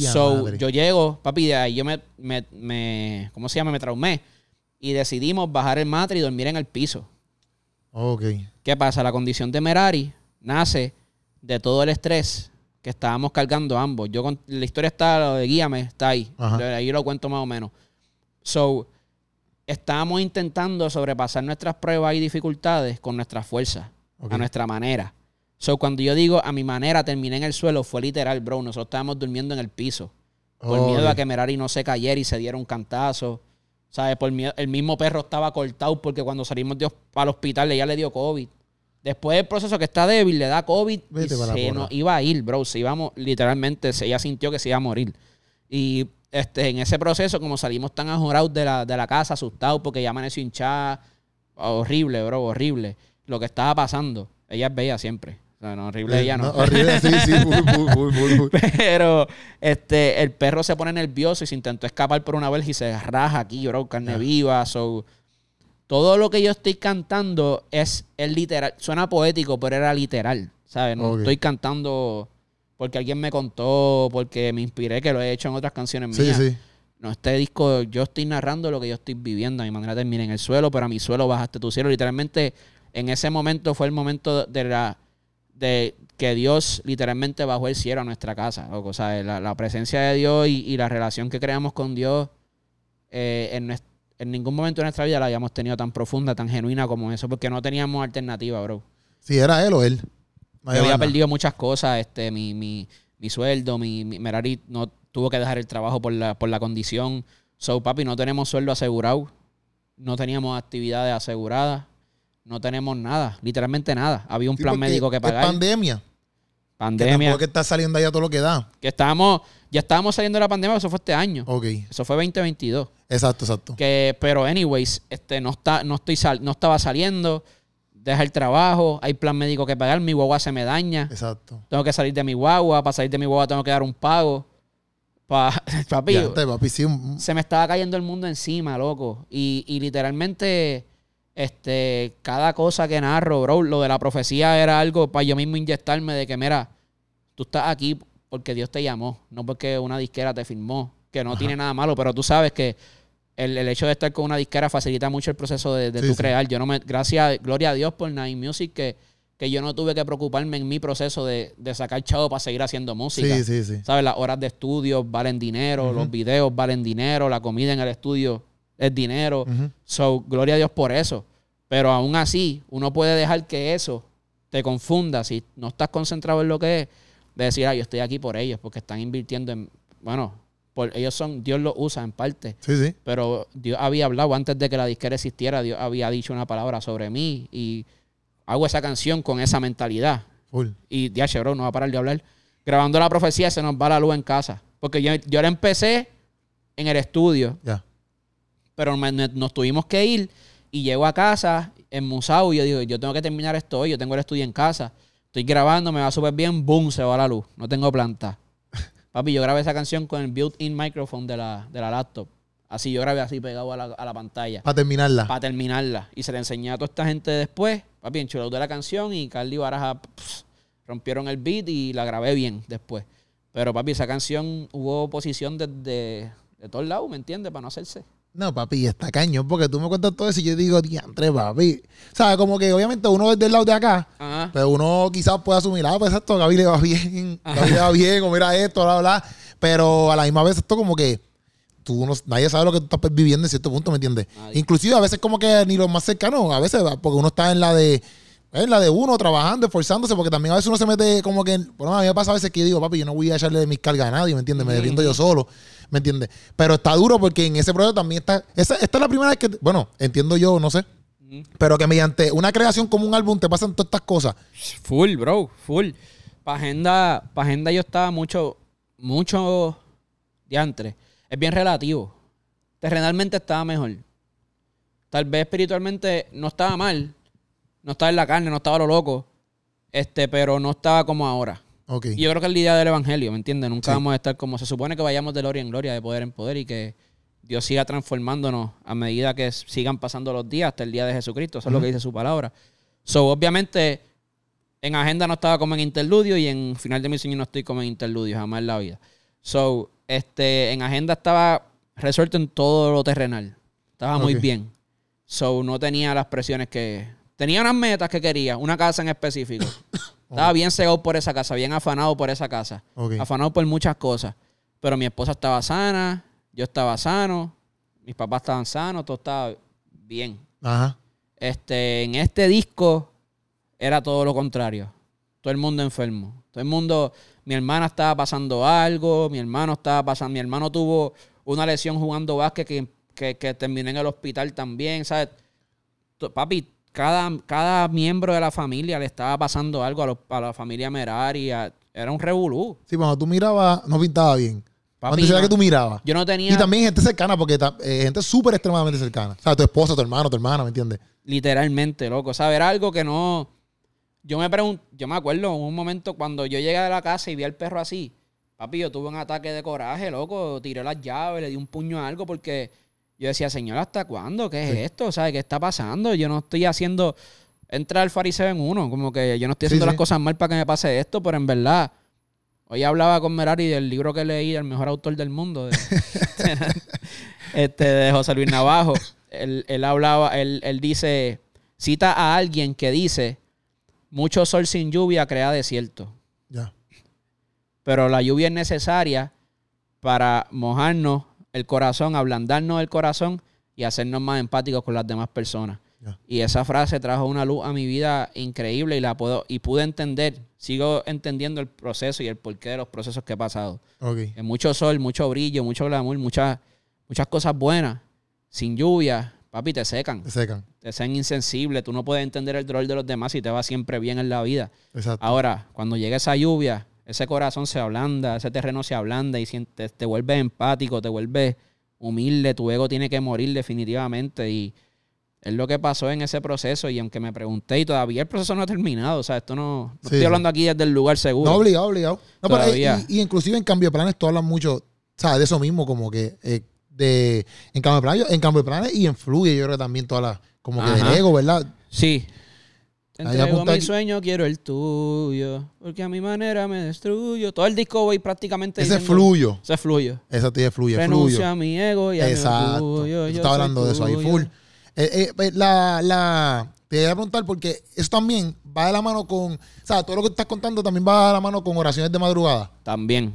[SPEAKER 2] so, yo llego, papi, de ahí yo me, me, me, ¿cómo se llama? Me traumé. Y decidimos bajar el matre y dormir en el piso.
[SPEAKER 1] Ok.
[SPEAKER 2] ¿Qué pasa? La condición de Merari nace de todo el estrés que estábamos cargando ambos. Yo con, la historia está, lo de guíame, está ahí. Ahí lo cuento más o menos. So, estábamos intentando sobrepasar nuestras pruebas y dificultades con nuestra fuerza, a nuestra manera. So, cuando yo digo a mi manera terminé en el suelo, fue literal, bro. Nosotros estábamos durmiendo en el piso. Por miedo a que Merari no se cayera y se diera un cantazo. ¿Sabes? Por miedo, el mismo perro estaba cortado porque cuando salimos de, al hospital ella le dio COVID. Después del proceso que está débil, le da COVID y se nos iba a ir, bro. Se íbamos, literalmente, ella sintió que se iba a morir. Y este, en ese proceso, como salimos tan ajorados de la, de la casa, asustados porque ya amaneció hinchada, horrible, bro, horrible. Lo que estaba pasando. Ella es bella siempre. O sea, no, horrible ella no.
[SPEAKER 1] horrible, sí, sí, [LAUGHS]
[SPEAKER 2] Pero este, el perro se pone nervioso y se intentó escapar por una vez y se raja aquí, bro, carne viva. So, todo lo que yo estoy cantando es, el literal. Suena poético, pero era literal. ¿Sabes? No estoy cantando porque alguien me contó, porque me inspiré, que lo he hecho en otras canciones mías. Sí, sí. No, este disco, yo estoy narrando lo que yo estoy viviendo. A mi manera termina en el suelo, pero a mi suelo bajaste tu cielo. Literalmente, en ese momento fue el momento de la de que Dios literalmente bajó el cielo a nuestra casa. O sea, la, la presencia de Dios y, la relación que creamos con Dios eh, en nuestra en ningún momento de nuestra vida la habíamos tenido tan profunda, tan genuina como eso, porque no teníamos alternativa, bro.
[SPEAKER 1] Si era él o él.
[SPEAKER 2] Yo había perdido muchas cosas, este, mi, mi, mi sueldo, mi, Merari no tuvo que dejar el trabajo por la, por la condición. So, papi, no tenemos sueldo asegurado, no teníamos actividades aseguradas, no tenemos nada, literalmente nada. Había un plan médico que pagar.
[SPEAKER 1] Es pandemia.
[SPEAKER 2] Pandemia.
[SPEAKER 1] Que, que está saliendo allá todo lo que da.
[SPEAKER 2] Que estábamos, ya estábamos saliendo de la pandemia, eso fue este año.
[SPEAKER 1] Ok.
[SPEAKER 2] Eso fue 2022.
[SPEAKER 1] Exacto, exacto.
[SPEAKER 2] Que, pero, anyways, este, no, está, no, estoy no estaba saliendo, deja el trabajo, hay plan médico que pagar, mi guagua se me daña.
[SPEAKER 1] Exacto.
[SPEAKER 2] Tengo que salir de mi guagua, para salir de mi guagua tengo que dar un pago. [LAUGHS] Pa, papi, se me estaba cayendo el mundo encima, loco. Y, y literalmente, este, cada cosa que narro, bro, lo de la profecía era algo para yo mismo inyectarme de que, mira, tú estás aquí porque Dios te llamó, no porque una disquera te firmó, que no tiene nada malo, pero tú sabes que el, hecho de estar con una disquera facilita mucho el proceso de, tu crear. Yo no me, gracias, gloria a Dios por Nine Music que, que yo no tuve que preocuparme en mi proceso de, sacar chavo para seguir haciendo música.
[SPEAKER 1] Sí, sí, sí.
[SPEAKER 2] ¿Sabes? Las horas de estudio valen dinero, los videos valen dinero, la comida en el estudio es dinero. So, gloria a Dios por eso. Pero aún así, uno puede dejar que eso te confunda si no estás concentrado en lo que es de decir, ah, yo estoy aquí por ellos, porque están invirtiendo en, bueno, por, ellos son, Dios los usa en parte.
[SPEAKER 1] Sí, sí.
[SPEAKER 2] Pero Dios había hablado antes de que la disquera existiera, Dios había dicho una palabra sobre mí y hago esa canción con esa mentalidad.
[SPEAKER 1] Full.
[SPEAKER 2] Y ya, bro, no va a parar de hablar. Grabando la profecía se nos va la luz en casa. Porque yo, yo la empecé en el estudio.
[SPEAKER 1] Ya.
[SPEAKER 2] Pero nos tuvimos que ir y llego a casa en Musao y yo digo, yo tengo que terminar esto hoy, yo tengo el estudio en casa. Estoy grabando, me va súper bien, boom, se va la luz. No tengo planta. [LAUGHS] Papi, yo grabé esa canción con el built-in microphone de la, de la laptop. Así yo grabé así pegado a la, a la pantalla.
[SPEAKER 1] Para terminarla.
[SPEAKER 2] Para terminarla. Y se le enseñé a toda esta gente después. Papi, enchulado de la canción y Carly Baraja rompieron el beat y la grabé bien después. Pero papi, esa canción hubo oposición desde de, todos lados, ¿me entiendes? Para no hacerse.
[SPEAKER 1] No, papi, está cañón, porque tú me cuentas todo eso y yo digo, diantre, papi. O sea, como que obviamente uno desde el lado de acá,
[SPEAKER 2] Ajá.
[SPEAKER 1] pero uno quizás puede asumir, ah, pues esto, Gaby le va bien, Gaby le va bien, o mira esto, bla, bla. Pero a la misma vez esto como que tú no, nadie sabe lo que tú estás viviendo en cierto punto, ¿me entiendes?
[SPEAKER 2] Nadie.
[SPEAKER 1] Inclusive a veces como que ni los más cercanos, a veces, porque uno está en la de, en la de uno, trabajando, esforzándose, porque también a veces uno se mete como que, bueno, a mí me pasa a veces que digo, papi, yo no voy a echarle mis cargas a nadie, ¿me entiendes? Me defiendo yo solo, ¿me entiendes? Pero está duro porque en ese proceso también está, esa, esta es la primera vez que, bueno, entiendo yo, no sé, pero que mediante una creación como un álbum te pasan todas estas cosas.
[SPEAKER 2] Full, bro, full. Pa' agenda, pa' agenda yo estaba mucho, mucho diantre. Es bien relativo. Terrenalmente estaba mejor. Tal vez espiritualmente no estaba mal. No estaba en la carne, no estaba lo loco. Este, pero no estaba como ahora. Y yo creo que es la idea del evangelio, ¿me entiendes? Nunca
[SPEAKER 1] Sí.
[SPEAKER 2] vamos a estar como se supone que vayamos de gloria en gloria, de poder en poder y que Dios siga transformándonos a medida que sigan pasando los días hasta el día de Jesucristo. Eso es lo que dice su palabra. So, obviamente, en agenda no estaba como en interludio y en final de mi sueño no estoy como en interludio, jamás en la vida. So, este, en agenda estaba resuelto en todo lo terrenal. Estaba muy bien. So, no tenía las presiones que... Tenía unas metas que quería, una casa en específico. [COUGHS] Estaba bien cegado por esa casa, bien afanado por esa casa. Afanado por muchas cosas. Pero mi esposa estaba sana, yo estaba sano, mis papás estaban sanos, todo estaba bien.
[SPEAKER 1] Ajá.
[SPEAKER 2] Este, en este disco era todo lo contrario. Todo el mundo enfermo. Todo el mundo, mi hermana estaba pasando algo, mi hermano estaba pasando, mi hermano tuvo una lesión jugando básquet que, que, que terminó en el hospital también, ¿sabes? Papi, cada, cada miembro de la familia le estaba pasando algo a, los- a la familia Merari. a- era un revolú.
[SPEAKER 1] Sí, cuando tú mirabas, no pintaba bien.
[SPEAKER 2] Papi,
[SPEAKER 1] será
[SPEAKER 2] no.
[SPEAKER 1] que tú mirabas.
[SPEAKER 2] Yo no tenía...
[SPEAKER 1] Y también gente cercana, porque eh, gente súper extremadamente cercana. O sea, tu esposa, tu hermano, tu hermana, ¿me entiendes?
[SPEAKER 2] Literalmente, loco. ¿Sabes? Era algo que no. Yo me pregunto, yo me acuerdo en un momento cuando yo llegué a la casa y vi al perro así. Papi, yo tuve un ataque de coraje, loco. Tiré las llaves, le di un puño a algo porque yo decía, Señor, ¿hasta cuándo? ¿Qué es esto? ¿Sabes? ¿Qué está pasando? Yo no estoy haciendo. Entra el fariseo en uno. Como que yo no estoy
[SPEAKER 1] Sí,
[SPEAKER 2] haciendo
[SPEAKER 1] sí.
[SPEAKER 2] las cosas mal para que me pase esto, pero en verdad. Hoy hablaba con Merari del libro que leí, el mejor autor del mundo, de, [LAUGHS] este, de José Luis Navajo. Él, él hablaba, él, él dice, cita a alguien que dice, mucho sol sin lluvia crea desierto,
[SPEAKER 1] Ya.
[SPEAKER 2] pero la lluvia es necesaria para mojarnos el corazón, ablandarnos el corazón y hacernos más empáticos con las demás personas. Y esa frase trajo una luz a mi vida increíble y la puedo y pude entender, sigo entendiendo el proceso y el porqué de los procesos que he pasado.
[SPEAKER 1] Ok.
[SPEAKER 2] Que mucho sol, mucho brillo, mucho glamour, muchas muchas cosas buenas, sin lluvia, papi, te secan,
[SPEAKER 1] Te secan.
[SPEAKER 2] te sean insensible, tú no puedes entender el dolor de los demás y te va siempre bien en la vida.
[SPEAKER 1] Exacto.
[SPEAKER 2] Ahora, cuando llega esa lluvia, ese corazón se ablanda, ese terreno se ablanda y sientes, te vuelves empático, te vuelves humilde, tu ego tiene que morir definitivamente y es lo que pasó en ese proceso y aunque me pregunté y todavía el proceso no ha terminado, o sea, esto no, no
[SPEAKER 1] Sí,
[SPEAKER 2] estoy hablando aquí desde el lugar seguro.
[SPEAKER 1] No, obligado, obligado. No, pero, eh, y, y inclusive en cambio de planes tú hablas mucho, ¿sabes? De eso mismo, como que eh, de en cambio de planes, en cambio de planes y influye, yo creo que también toda la, como que
[SPEAKER 2] Ajá.
[SPEAKER 1] del ego, ¿verdad?
[SPEAKER 2] Sí. Entrego mi sueño, quiero el tuyo, porque a mi manera me destruyo. Todo el disco voy prácticamente
[SPEAKER 1] Ese
[SPEAKER 2] diciendo-
[SPEAKER 1] fluyo.
[SPEAKER 2] Ese fluyo.
[SPEAKER 1] Eso te fluye,
[SPEAKER 2] Renuncio
[SPEAKER 1] fluyo.
[SPEAKER 2] a mi ego y a mi
[SPEAKER 1] Exacto.
[SPEAKER 2] orgullo.
[SPEAKER 1] Tú
[SPEAKER 2] yo
[SPEAKER 1] estabas
[SPEAKER 2] soy
[SPEAKER 1] hablando de eso ahí, full. Eh, eh, pues, la, la, te voy a preguntar porque eso también va de la mano con, o sea, todo lo que tú estás contando también va de la mano con oraciones de madrugada.
[SPEAKER 2] También.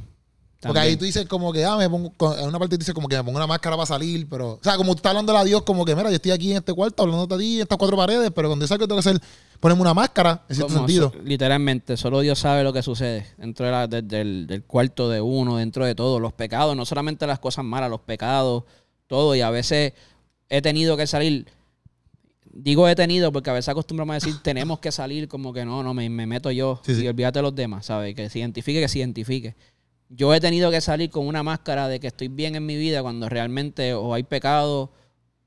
[SPEAKER 1] Porque ahí tú dices como que, ah, me pongo, en una parte dices como que me pongo una máscara para salir, pero, o sea, como tú estás hablando a Dios como que, mira, yo estoy aquí en este cuarto hablando a ti en estas cuatro paredes, pero cuando yo salgo tengo que hacer, ponerme una máscara, en cierto sentido.
[SPEAKER 2] literalmente, solo Dios sabe lo que sucede dentro de la- de- del, del cuarto de uno, dentro de todo. Los pecados, no solamente las cosas malas, los pecados, todo. Y a veces he tenido que salir. Digo he tenido porque a veces acostumbramos a decir [LAUGHS] tenemos que salir, como que no, no, me, me meto yo
[SPEAKER 1] Sí, sí.
[SPEAKER 2] y olvídate de los demás, ¿sabes? Que se identifique, que se identifique. Yo he tenido que salir con una máscara de que estoy bien en mi vida cuando realmente o hay pecado,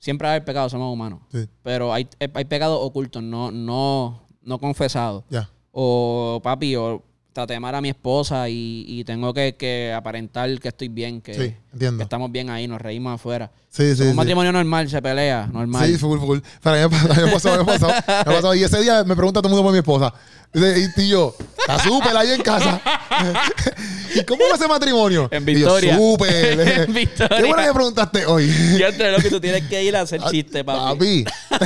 [SPEAKER 2] siempre va a haber pecado, somos humanos,
[SPEAKER 1] Sí,
[SPEAKER 2] pero hay, hay pecados ocultos, no, no, no confesados.
[SPEAKER 1] Ya.
[SPEAKER 2] o papi, o traté de amar a mi esposa y, y tengo que, que aparentar que estoy bien, que,
[SPEAKER 1] Sí, entiendo.
[SPEAKER 2] que estamos bien ahí, nos reímos afuera.
[SPEAKER 1] Sí, sí,
[SPEAKER 2] un
[SPEAKER 1] sí.
[SPEAKER 2] matrimonio normal, se pelea, normal.
[SPEAKER 1] Sí, full, full. Pero a mí me pasó, me pasó, a mí me pasó, a mí me pasó. Y ese día me pregunta todo el mundo por mi esposa. Y, y yo, está súper ahí en casa. [LAUGHS] ¿Y cómo va ese matrimonio?
[SPEAKER 2] En
[SPEAKER 1] Y yo,
[SPEAKER 2] Victoria.
[SPEAKER 1] súper. [LAUGHS]
[SPEAKER 2] En Victoria.
[SPEAKER 1] Qué bueno que me preguntaste hoy.
[SPEAKER 2] Ya entre lo que tú tienes que ir a hacer chiste, papi.
[SPEAKER 1] Papi. [LAUGHS]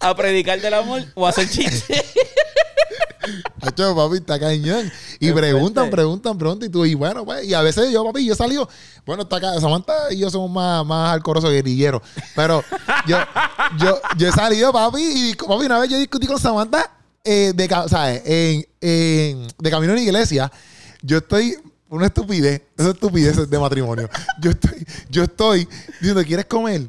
[SPEAKER 2] A predicar del amor o a hacer chiste.
[SPEAKER 1] Hacho, papi, está cañón. Y preguntan,
[SPEAKER 2] fuerte.
[SPEAKER 1] preguntan, preguntan. Y tú, y bueno, pues, y a veces yo, papi, yo he salido. Bueno, está acá, Samantha y yo somos más, más alcorosos guerrilleros. Pero yo, yo, yo he salido, papi, y papi, una vez yo discutí con Samantha eh, de, ¿sabes? En, en- de camino a la iglesia. Yo estoy. Una estupidez. Esa estupidez de matrimonio. Yo estoy, yo estoy diciendo, ¿quieres comer?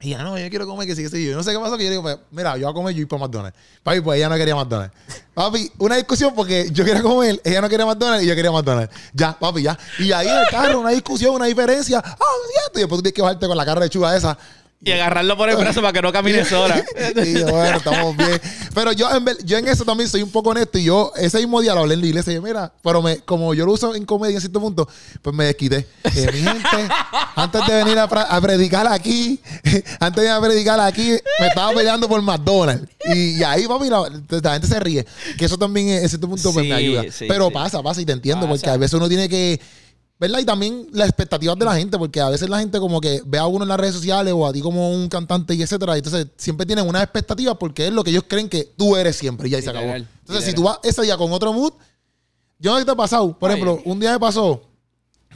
[SPEAKER 1] Y ella, no, yo quiero comer, que sí, que sí. Yo no sé qué pasó, que yo digo, pues, mira, yo voy a comer, yo voy para McDonald's. Papi, pues ella no quería McDonald's. Papi, una discusión porque yo quería comer, ella no quería McDonald's y yo quería McDonald's. Ya, papi, ya. Y ahí en el carro, una discusión, una diferencia. Ah, cierto. Y después tú tienes que bajarte con la cara de chuga esa.
[SPEAKER 2] Y agarrarlo por el brazo para que no camine sola. [LAUGHS]
[SPEAKER 1] Y yo, bueno, estamos bien. Pero yo en, yo en eso también soy un poco honesto. Y yo ese mismo día lo hablé en la iglesia. Y yo, mira, pero me, como yo lo uso en comedia en cierto punto, pues me desquité. Eh, mi gente, antes de venir a, predicar aquí, [LAUGHS] antes de ir a predicar aquí, me estaba peleando por McDonald's. Y, y ahí, papi, la, la gente se ríe. Que eso también en cierto punto pues,
[SPEAKER 2] Sí,
[SPEAKER 1] me ayuda.
[SPEAKER 2] sí,
[SPEAKER 1] pero
[SPEAKER 2] sí.
[SPEAKER 1] pasa, pasa y te entiendo.
[SPEAKER 2] Pasa.
[SPEAKER 1] Porque a veces uno tiene que ¿Verdad? Y también las expectativas de la gente, porque a veces la gente como que ve a uno en las redes sociales o a ti como un cantante y etcétera, y entonces siempre tienen unas expectativas porque es lo que ellos creen que tú eres siempre y y se acabó.
[SPEAKER 2] Literal,
[SPEAKER 1] Entonces, si tú vas ese día con otro mood, yo no sé te ha pasado. Por
[SPEAKER 2] Ay.
[SPEAKER 1] ejemplo, un día me pasó,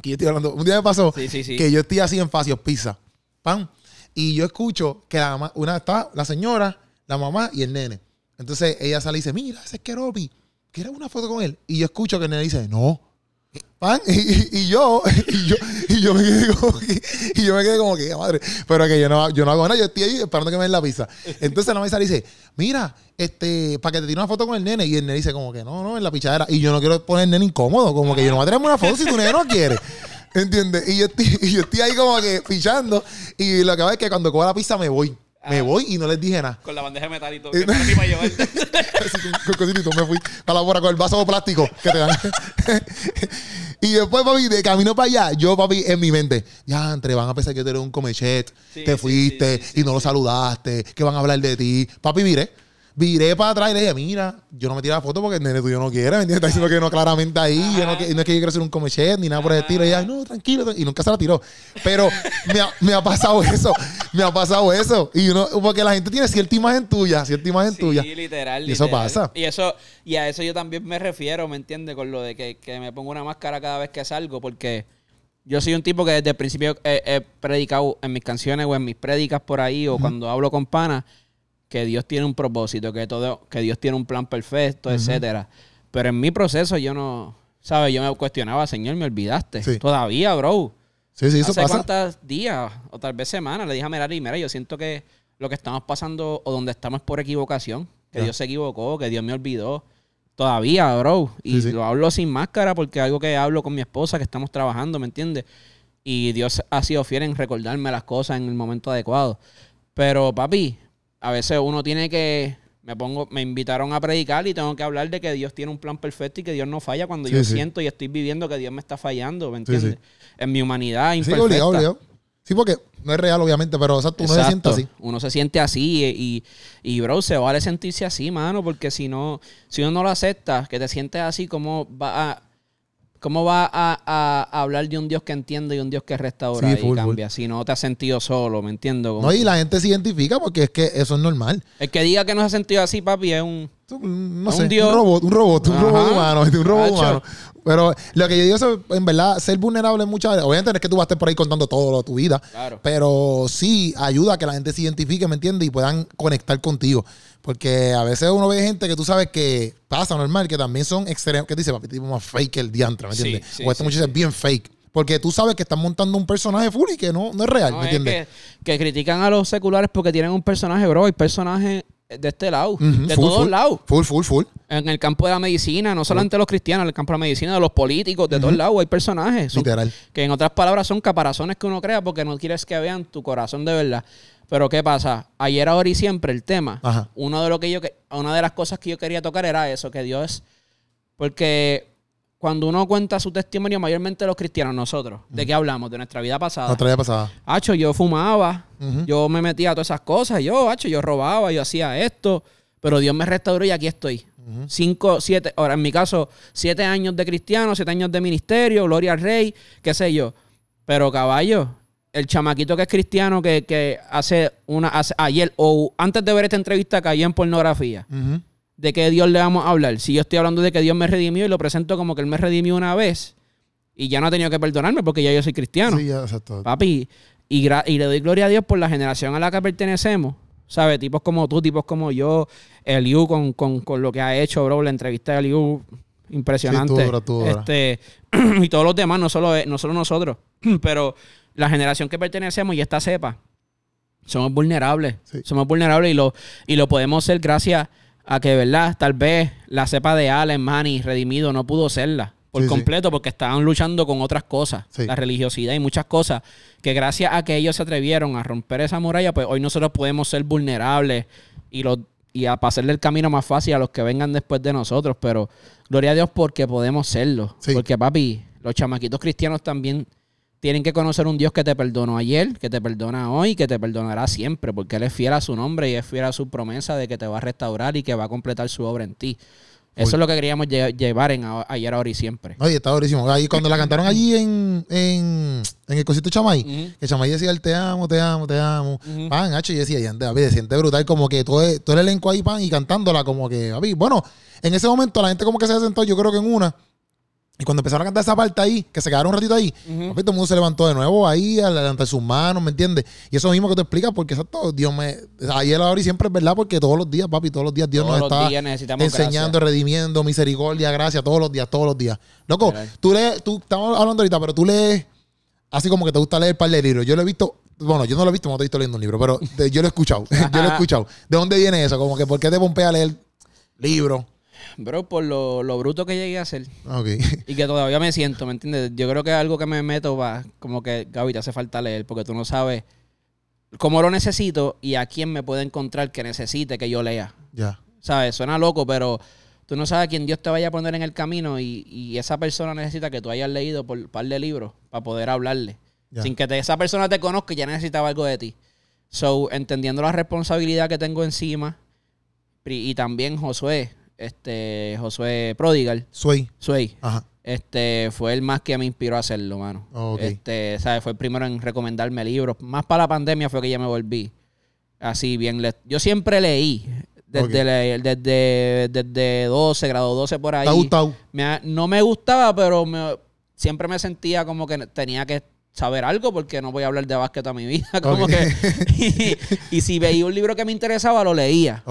[SPEAKER 1] que yo estoy hablando, un día me pasó
[SPEAKER 2] Sí, sí, sí.
[SPEAKER 1] que yo estoy así en Facios Pizza, pan, y yo escucho que la mamá, una está la señora, la mamá y el nene. Entonces ella sale y dice, mira, ese es Keropi, ¿quieres una foto con él? Y yo escucho que el nene dice, no. Y, yo, [LAUGHS] y yo, y yo me quedé como que, y yo me quedé como que, madre, pero que yo no, yo no hago nada, yo estoy ahí esperando que me den la pizza. Entonces la y dice, mira, este, para que te tire una foto con el nene, y el nene dice como que no, no, en la pichadera, y yo no quiero poner el nene incómodo, como que yo no voy a tirarme una foto si tu nene no quiere. ¿Entiendes? Y yo estoy, y yo estoy ahí como que pichando, y lo que va es que cuando coja la pizza me voy. Me
[SPEAKER 2] Ah.
[SPEAKER 1] voy y no les dije nada.
[SPEAKER 2] Con la bandeja de metal y todo.
[SPEAKER 1] Eh,
[SPEAKER 2] que no te iba a llevar. [LAUGHS]
[SPEAKER 1] Así con, con me fui a la bora con el vaso de plástico que te dan. [LAUGHS] y después, papi, de camino para allá, yo, papi, en mi mente, ya, entre van a pensar que tú eres un comechet,
[SPEAKER 2] Sí,
[SPEAKER 1] te fuiste
[SPEAKER 2] sí, sí,
[SPEAKER 1] y no lo saludaste, que van a hablar de ti. Papi, viré. Viré para atrás y le dije, mira, yo no me tiré la foto porque el nene tuyo no quiere, ¿me entiendes? Está diciendo que no claramente ahí, yo no,
[SPEAKER 2] Ajá.
[SPEAKER 1] que- no es que yo quiero ser un comechet ni nada por el estilo. Y ella, no, tranquilo, y nunca se la tiró. Pero me ha, me ha pasado [LAUGHS] eso, me ha pasado eso. Y uno, porque la gente tiene cierta imagen tuya, cierta imagen tuya.
[SPEAKER 2] Sí, literal,
[SPEAKER 1] Y eso
[SPEAKER 2] literal.
[SPEAKER 1] pasa.
[SPEAKER 2] Y eso, y a eso yo también me refiero, ¿me entiendes? Con lo de que, que me pongo una máscara cada vez que salgo, porque yo soy un tipo que desde el principio he, he predicado en mis canciones o en mis prédicas por ahí, o cuando hablo con panas, que Dios tiene un propósito, que todo, que Dios tiene un plan perfecto, etcétera. Pero en mi proceso yo no, ¿sabes? Yo me cuestionaba, Señor, me olvidaste.
[SPEAKER 1] Sí.
[SPEAKER 2] Todavía, bro.
[SPEAKER 1] Sí, sí, eso
[SPEAKER 2] ¿Hace
[SPEAKER 1] pasa.
[SPEAKER 2] cuántos días o tal vez semanas le dije a Merari, mira, yo siento que lo que estamos pasando o donde estamos es por equivocación, que. Dios se equivocó, que Dios me olvidó. Todavía, bro. Y
[SPEAKER 1] Sí, sí.
[SPEAKER 2] lo hablo sin máscara porque es algo que hablo con mi esposa, que estamos trabajando, ¿me entiendes? Y Dios ha sido fiel en recordarme las cosas en el momento adecuado. Pero, papi, a veces uno tiene que... Me pongo, me invitaron a predicar y tengo que hablar de que Dios tiene un plan perfecto y que Dios no falla cuando
[SPEAKER 1] Sí,
[SPEAKER 2] yo
[SPEAKER 1] sí.
[SPEAKER 2] siento y estoy viviendo que Dios me está fallando, ¿me
[SPEAKER 1] sí.
[SPEAKER 2] entiendes? En mi humanidad imperfecta.
[SPEAKER 1] obligado, obligado. Sí, porque no es real, obviamente, pero exacto, uno se siente así.
[SPEAKER 2] Uno se siente así y, y, y, bro, se vale sentirse así, mano, porque si no, si uno no lo acepta, que te sientes así, ¿cómo va a, cómo va a, a- a hablar de un Dios que entiende y un Dios que restaura
[SPEAKER 1] Sí,
[SPEAKER 2] y
[SPEAKER 1] full,
[SPEAKER 2] cambia? Si no te has sentido solo, ¿me entiendo?
[SPEAKER 1] No, y la gente se identifica porque es que eso es normal.
[SPEAKER 2] El que diga que no se ha sentido así, papi, es un...
[SPEAKER 1] No
[SPEAKER 2] Un
[SPEAKER 1] sé,
[SPEAKER 2] dios.
[SPEAKER 1] un robot, un robot, un
[SPEAKER 2] Ajá.
[SPEAKER 1] robot humano, [LAUGHS] un robot
[SPEAKER 2] Hacho.
[SPEAKER 1] humano. Pero lo que yo digo es, en verdad, ser vulnerable muchas veces, obviamente no es que tú vas a estar por ahí contando todo lo de tu vida,
[SPEAKER 2] Claro.
[SPEAKER 1] pero sí ayuda a que la gente se identifique, ¿me entiendes? Y puedan conectar contigo. Porque a veces uno ve gente que tú sabes que pasa normal, que también son extremos, que dice, papi, tipo más fake que el diantre, ¿me entiendes?
[SPEAKER 2] sí,
[SPEAKER 1] o este
[SPEAKER 2] sí,
[SPEAKER 1] muchacho es bien fake. Porque tú sabes que están montando un personaje full y que no, no es real,
[SPEAKER 2] No,
[SPEAKER 1] ¿me
[SPEAKER 2] es
[SPEAKER 1] entiendes?
[SPEAKER 2] que, que critican a los seculares porque tienen un personaje, bro. Hay personajes de este lado, de
[SPEAKER 1] full,
[SPEAKER 2] todos
[SPEAKER 1] full.
[SPEAKER 2] lados.
[SPEAKER 1] Full, full, full.
[SPEAKER 2] En el campo de la medicina, no solamente los cristianos, en el campo de la medicina, de los políticos, de todos lados hay personajes. Son-
[SPEAKER 1] Literal.
[SPEAKER 2] que en otras palabras son caparazones que uno crea porque no quieres que vean tu corazón de verdad. Pero ¿qué pasa? Ayer, ahora y siempre el tema,
[SPEAKER 1] Ajá.
[SPEAKER 2] uno de lo que yo que- una de las cosas que yo quería tocar era eso, que Dios Porque cuando uno cuenta su testimonio, mayormente los cristianos, nosotros, ¿de qué hablamos? De nuestra vida pasada.
[SPEAKER 1] Nuestra vida pasada.
[SPEAKER 2] Hacho, yo fumaba, yo me metía a todas esas cosas, yo, hacho, yo robaba, yo hacía esto, pero Dios me restauró y aquí estoy. Cinco, siete, ahora en mi caso, siete años de cristiano, siete años de ministerio, gloria al rey, qué sé yo. Pero caballo, el chamaquito que es cristiano que, hace una, ayer o antes de ver esta entrevista cayó en pornografía de qué Dios le vamos a hablar. Si yo estoy hablando de que Dios me redimió y lo presento como que Él me redimió una vez y ya no ha tenido que perdonarme porque ya yo soy cristiano. Sí, ya, exacto. Papi, y, le doy gloria a Dios por la generación a la que pertenecemos. ¿Sabes? Tipos como tú, tipos como yo, Eliu con, con, lo que ha hecho, bro. La entrevista de Eliu, impresionante. Este, [CLEARS THROAT] y todos los demás, no solo, no solo nosotros, [CLEARS THROAT] pero la generación que pertenecemos y esta cepa, somos vulnerables. Somos vulnerables y lo, y lo podemos ser gracias a que, ¿verdad? Tal vez la cepa de Allen, Manny, Redimido no pudo serla por completo porque estaban luchando con otras cosas, la religiosidad y muchas cosas, que gracias a que ellos se atrevieron a romper esa muralla, pues hoy nosotros podemos ser vulnerables y, lo, y a pasarle el camino más fácil a los que vengan después de nosotros, pero gloria a Dios porque podemos serlo, porque papi, los chamaquitos cristianos también tienen que conocer un Dios que te perdonó ayer, que te perdona hoy, que te perdonará siempre, porque Él es fiel a su nombre y es fiel a su promesa de que te va a restaurar y que va a completar su obra en ti. Eso es lo que queríamos llevar en ayer, ahora y siempre.
[SPEAKER 1] Oye, está durísimo. Ahí cuando la cantaron allí en, en, en el cosito Chamay, que Chamay decía el te amo, te amo, te amo. Pan, H, y decía, y se siente brutal, como que todo, todo el elenco ahí, pan, y cantándola, como que, bueno, en ese momento la gente como que se sentó, yo creo que en una, y cuando empezaron a cantar esa parte ahí, que se quedaron un ratito ahí, todo el mundo se levantó de nuevo ahí, ante sus manos, ¿me entiendes? Y eso mismo que te explicas, porque exacto, Dios me. Ayer, ahora y siempre es verdad, porque todos los días, papi, todos los días Dios nos está enseñando, redimiendo, misericordia, gracia, todos los días, todos los días. Loco, tú lees, tú estamos hablando ahorita, pero tú lees así como que te gusta leer par de libros. Yo lo he visto, bueno, yo no lo he visto, no te he visto leyendo un libro, pero yo lo he escuchado. [LAUGHS] yo lo he escuchado. ¿De dónde viene eso? Como que, ¿por qué te pompea a leer libros?
[SPEAKER 2] Bro, por lo, lo, bruto que llegué a ser. [LAUGHS] Y que todavía me siento, ¿me entiendes? Yo creo que algo que me meto va, como que, Gaby, te hace falta leer, porque tú no sabes cómo lo necesito y a quién me puede encontrar que necesite que yo lea. Ya. ¿Sabes? Suena loco, pero tú no sabes a quién Dios te vaya a poner en el camino y, y esa persona necesita que tú hayas leído por un par de libros para poder hablarle. Sin que esa persona te conozca, ya necesitaba algo de ti. So, entendiendo la responsabilidad que tengo encima, y también Josué, este Josué Prodigal.
[SPEAKER 1] Sway.
[SPEAKER 2] Sway. Ajá. Este fue el más que me inspiró a hacerlo, mano. Este, ¿sabes? Fue el primero en recomendarme libros. Más para la pandemia fue que ya me volví. Así bien. Yo siempre leí. Desde, desde, desde 12, grado 12 por ahí. Me, no me gustaba, pero siempre me sentía como que tenía que saber algo porque no voy a hablar de básquet a mi vida. [LAUGHS] Como que, y, y, si veía un libro que me interesaba, lo leía.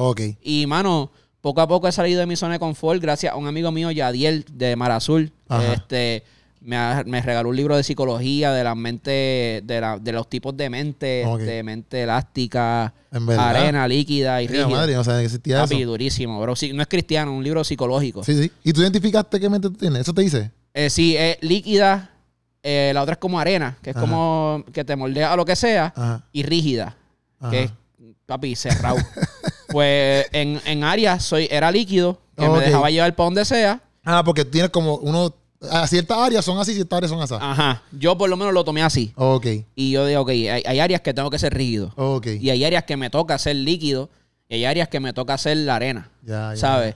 [SPEAKER 2] Y, mano, poco a poco he salido de mi zona de confort gracias a un amigo mío, Yadiel, de Mar Azul. Este, me, regaló un libro de psicología de la mente, de, los tipos de mente, de mente elástica, arena, líquida y rígida. madre, existía Papi, durísimo, bro. no es cristiano, un libro psicológico.
[SPEAKER 1] Sí, sí. ¿Y tú identificaste qué mente tú tienes? ¿Eso te dice?
[SPEAKER 2] Eh, sí, es líquida. Eh, la otra es como arena, que es como que te moldea a lo que sea. Y rígida, que es, papi, cerrado. [LAUGHS] Pues en, en áreas soy, era líquido, que me dejaba llevar para donde sea.
[SPEAKER 1] Ah, porque tienes como uno. A ciertas áreas son así, ciertas áreas son así.
[SPEAKER 2] Ajá. Yo por lo menos lo tomé así. Ok. Y yo digo, ok, hay, áreas que tengo que ser rígido. Ok. Y hay áreas que me toca ser líquido. Y hay áreas que me toca ser la arena. Ya, ya. ¿Sabes?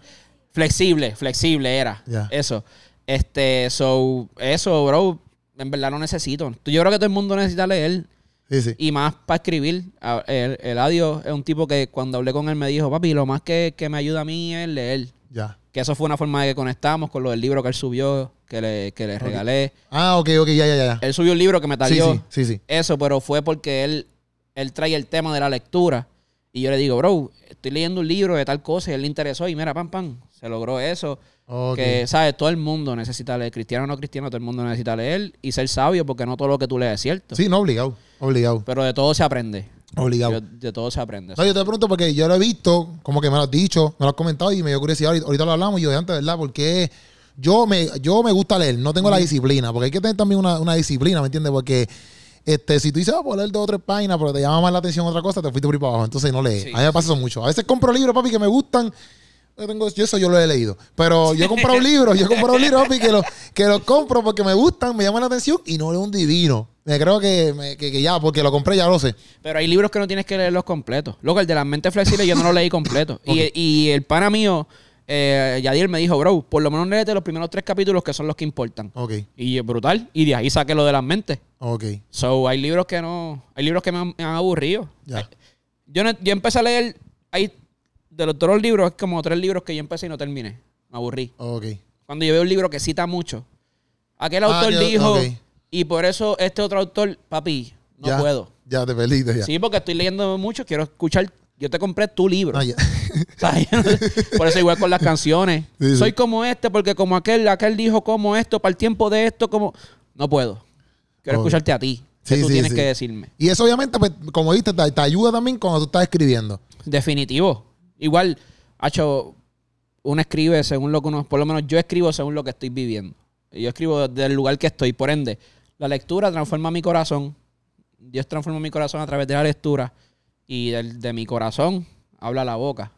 [SPEAKER 2] Flexible, flexible era. Ya. Eso. Este, so, eso, bro, en verdad no necesito. Yo creo que todo el mundo necesita leer. Y más para escribir. El, el Adio es un tipo que cuando hablé con él me dijo, papi, lo más que, me ayuda a mí es leer. Ya. Que eso fue una forma de que conectamos con lo del libro que él subió, que le, que le regalé.
[SPEAKER 1] Ah, ok, ok, ya, ya, ya.
[SPEAKER 2] Él subió un libro que me talió. Sí, sí, sí, Eso, pero fue porque él, él trae el tema de la lectura. Y yo le digo, bro, estoy leyendo un libro de tal cosa y él le interesó. Y mira, pam, pam, se logró eso. Que, ¿sabes? Todo el mundo necesita leer, cristiano o no cristiano, todo el mundo necesita leer y ser sabio porque no todo lo que tú lees es cierto.
[SPEAKER 1] Sí, no obligado, obligado.
[SPEAKER 2] Pero de todo se aprende.
[SPEAKER 1] Obligado.
[SPEAKER 2] de todo se aprende.
[SPEAKER 1] No, yo te pregunto porque yo lo he visto, como que me lo has dicho, me lo has comentado y me dio curiosidad. Ahorita, lo hablamos y yo antes, ¿verdad? Porque yo me, yo me gusta leer, no tengo la disciplina, porque hay que tener también una, disciplina, ¿me entiendes? Porque este, si tú dices, ah, por leer dos o tres páginas, pero te llama más la atención otra cosa, te fuiste por ahí para abajo. Entonces no lees. A mí me pasa eso mucho. A veces compro libros, papi, que me gustan yo tengo, yo eso yo lo he leído. Pero yo he comprado [LAUGHS] libros, yo he comprado libros, papi, que los que los compro porque me gustan, me llaman la atención y no leo un divino. Me creo que, me- que, que ya, porque lo compré, ya lo sé.
[SPEAKER 2] Pero hay libros que no tienes que leerlos completos. Loco, el de las mentes flexibles yo no lo leí completo. y, y el pana mío, eh, Yadier, me dijo, bro, por lo menos léete los primeros tres capítulos que son los que importan.
[SPEAKER 1] Ok,
[SPEAKER 2] Y es brutal. Y de ahí saqué lo de las mentes.
[SPEAKER 1] ok.
[SPEAKER 2] So, hay libros que no... Hay libros que me han, me han aburrido.
[SPEAKER 1] Ya.
[SPEAKER 2] Yo, no- yo empecé a leer... Hay, de los los libros, es como tres libros que yo empecé y no terminé. Me aburrí.
[SPEAKER 1] Ok.
[SPEAKER 2] Cuando yo veo un libro que cita mucho. Aquel
[SPEAKER 1] Ah,
[SPEAKER 2] autor dijo... Y por eso este otro autor, papi, no
[SPEAKER 1] Ya,
[SPEAKER 2] puedo.
[SPEAKER 1] Ya te perdiste, ya.
[SPEAKER 2] Sí, porque estoy leyendo mucho, quiero escuchar. Yo te compré tu libro.
[SPEAKER 1] Ah. [LAUGHS] [LAUGHS]
[SPEAKER 2] Por eso igual con las canciones.
[SPEAKER 1] Sí, sí.
[SPEAKER 2] Soy como este, porque como aquel, aquel dijo como esto, para el tiempo de esto, como. No puedo. Quiero escucharte a ti. Que
[SPEAKER 1] Sí,
[SPEAKER 2] tú tienes que decirme.
[SPEAKER 1] Y eso obviamente, pues, como dijiste, te, te ayuda también cuando tú estás escribiendo.
[SPEAKER 2] Definitivo. Igual, hecho, uno escribe según lo que uno. Por lo menos yo escribo según lo que estoy viviendo. Yo escribo del lugar que estoy. Por ende, la lectura transforma mi corazón. Dios transforma mi corazón a través de la lectura. Y del- de mi corazón habla la boca.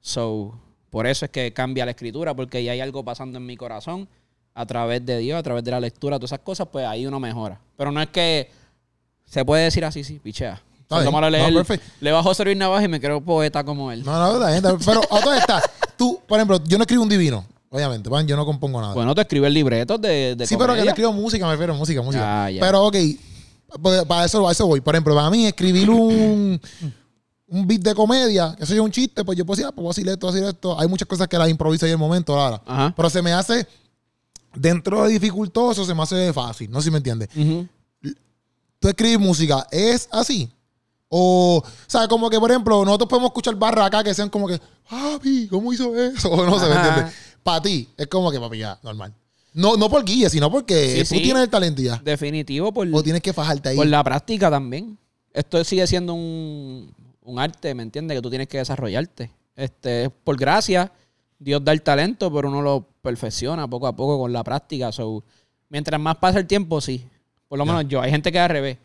[SPEAKER 2] So, por eso es que cambia la escritura, porque ya hay algo pasando en mi corazón a través de Dios, a través de la lectura, todas esas cosas, pues ahí uno mejora. Pero no es que se puede decir así, sí, pichea.
[SPEAKER 1] No,
[SPEAKER 2] leer,
[SPEAKER 1] perfecto.
[SPEAKER 2] le bajo a José Luis Navaja y me creo poeta como él.
[SPEAKER 1] No, no, está bien. Pero a todo está. Tú, por ejemplo, yo no escribo un divino, obviamente. pan, Yo no compongo nada.
[SPEAKER 2] Bueno, te escribe libretos de, de
[SPEAKER 1] sí, pero que le
[SPEAKER 2] comedia.
[SPEAKER 1] escribo música, me refiero a música, música.
[SPEAKER 2] Ah.
[SPEAKER 1] Pero, ok, para eso, a eso voy. Por ejemplo, para mí, escribir un, un beat de comedia, que eso es un chiste, pues yo puedo decir, ah, pues voy a decir esto, voy a decir esto. Hay muchas cosas que las improviso ahí en el momento.
[SPEAKER 2] Ajá.
[SPEAKER 1] Pero se me hace, dentro de dificultoso, se me hace fácil. No sé si me entiendes. Tú escribes música, ¿es así? O, o sea, como que, por ejemplo, nosotros podemos escuchar barras acá que sean como que, papi, ¿cómo hizo eso? [LAUGHS] O no se me entiende. Para ti, es como que, papi, ya, normal. No, no por guía, sino porque
[SPEAKER 2] Sí,
[SPEAKER 1] tú
[SPEAKER 2] sí.
[SPEAKER 1] tienes el talento ya.
[SPEAKER 2] Definitivo por,
[SPEAKER 1] O tienes que fajarte ahí.
[SPEAKER 2] por la práctica también. Esto sigue siendo un, un arte, ¿me entiendes? Que tú tienes que desarrollarte. Este, por gracia, Dios da el talento, pero uno lo perfecciona poco a poco con la práctica. So, mientras más pasa el tiempo, sí. Por lo menos yo. Hay gente que es al revés.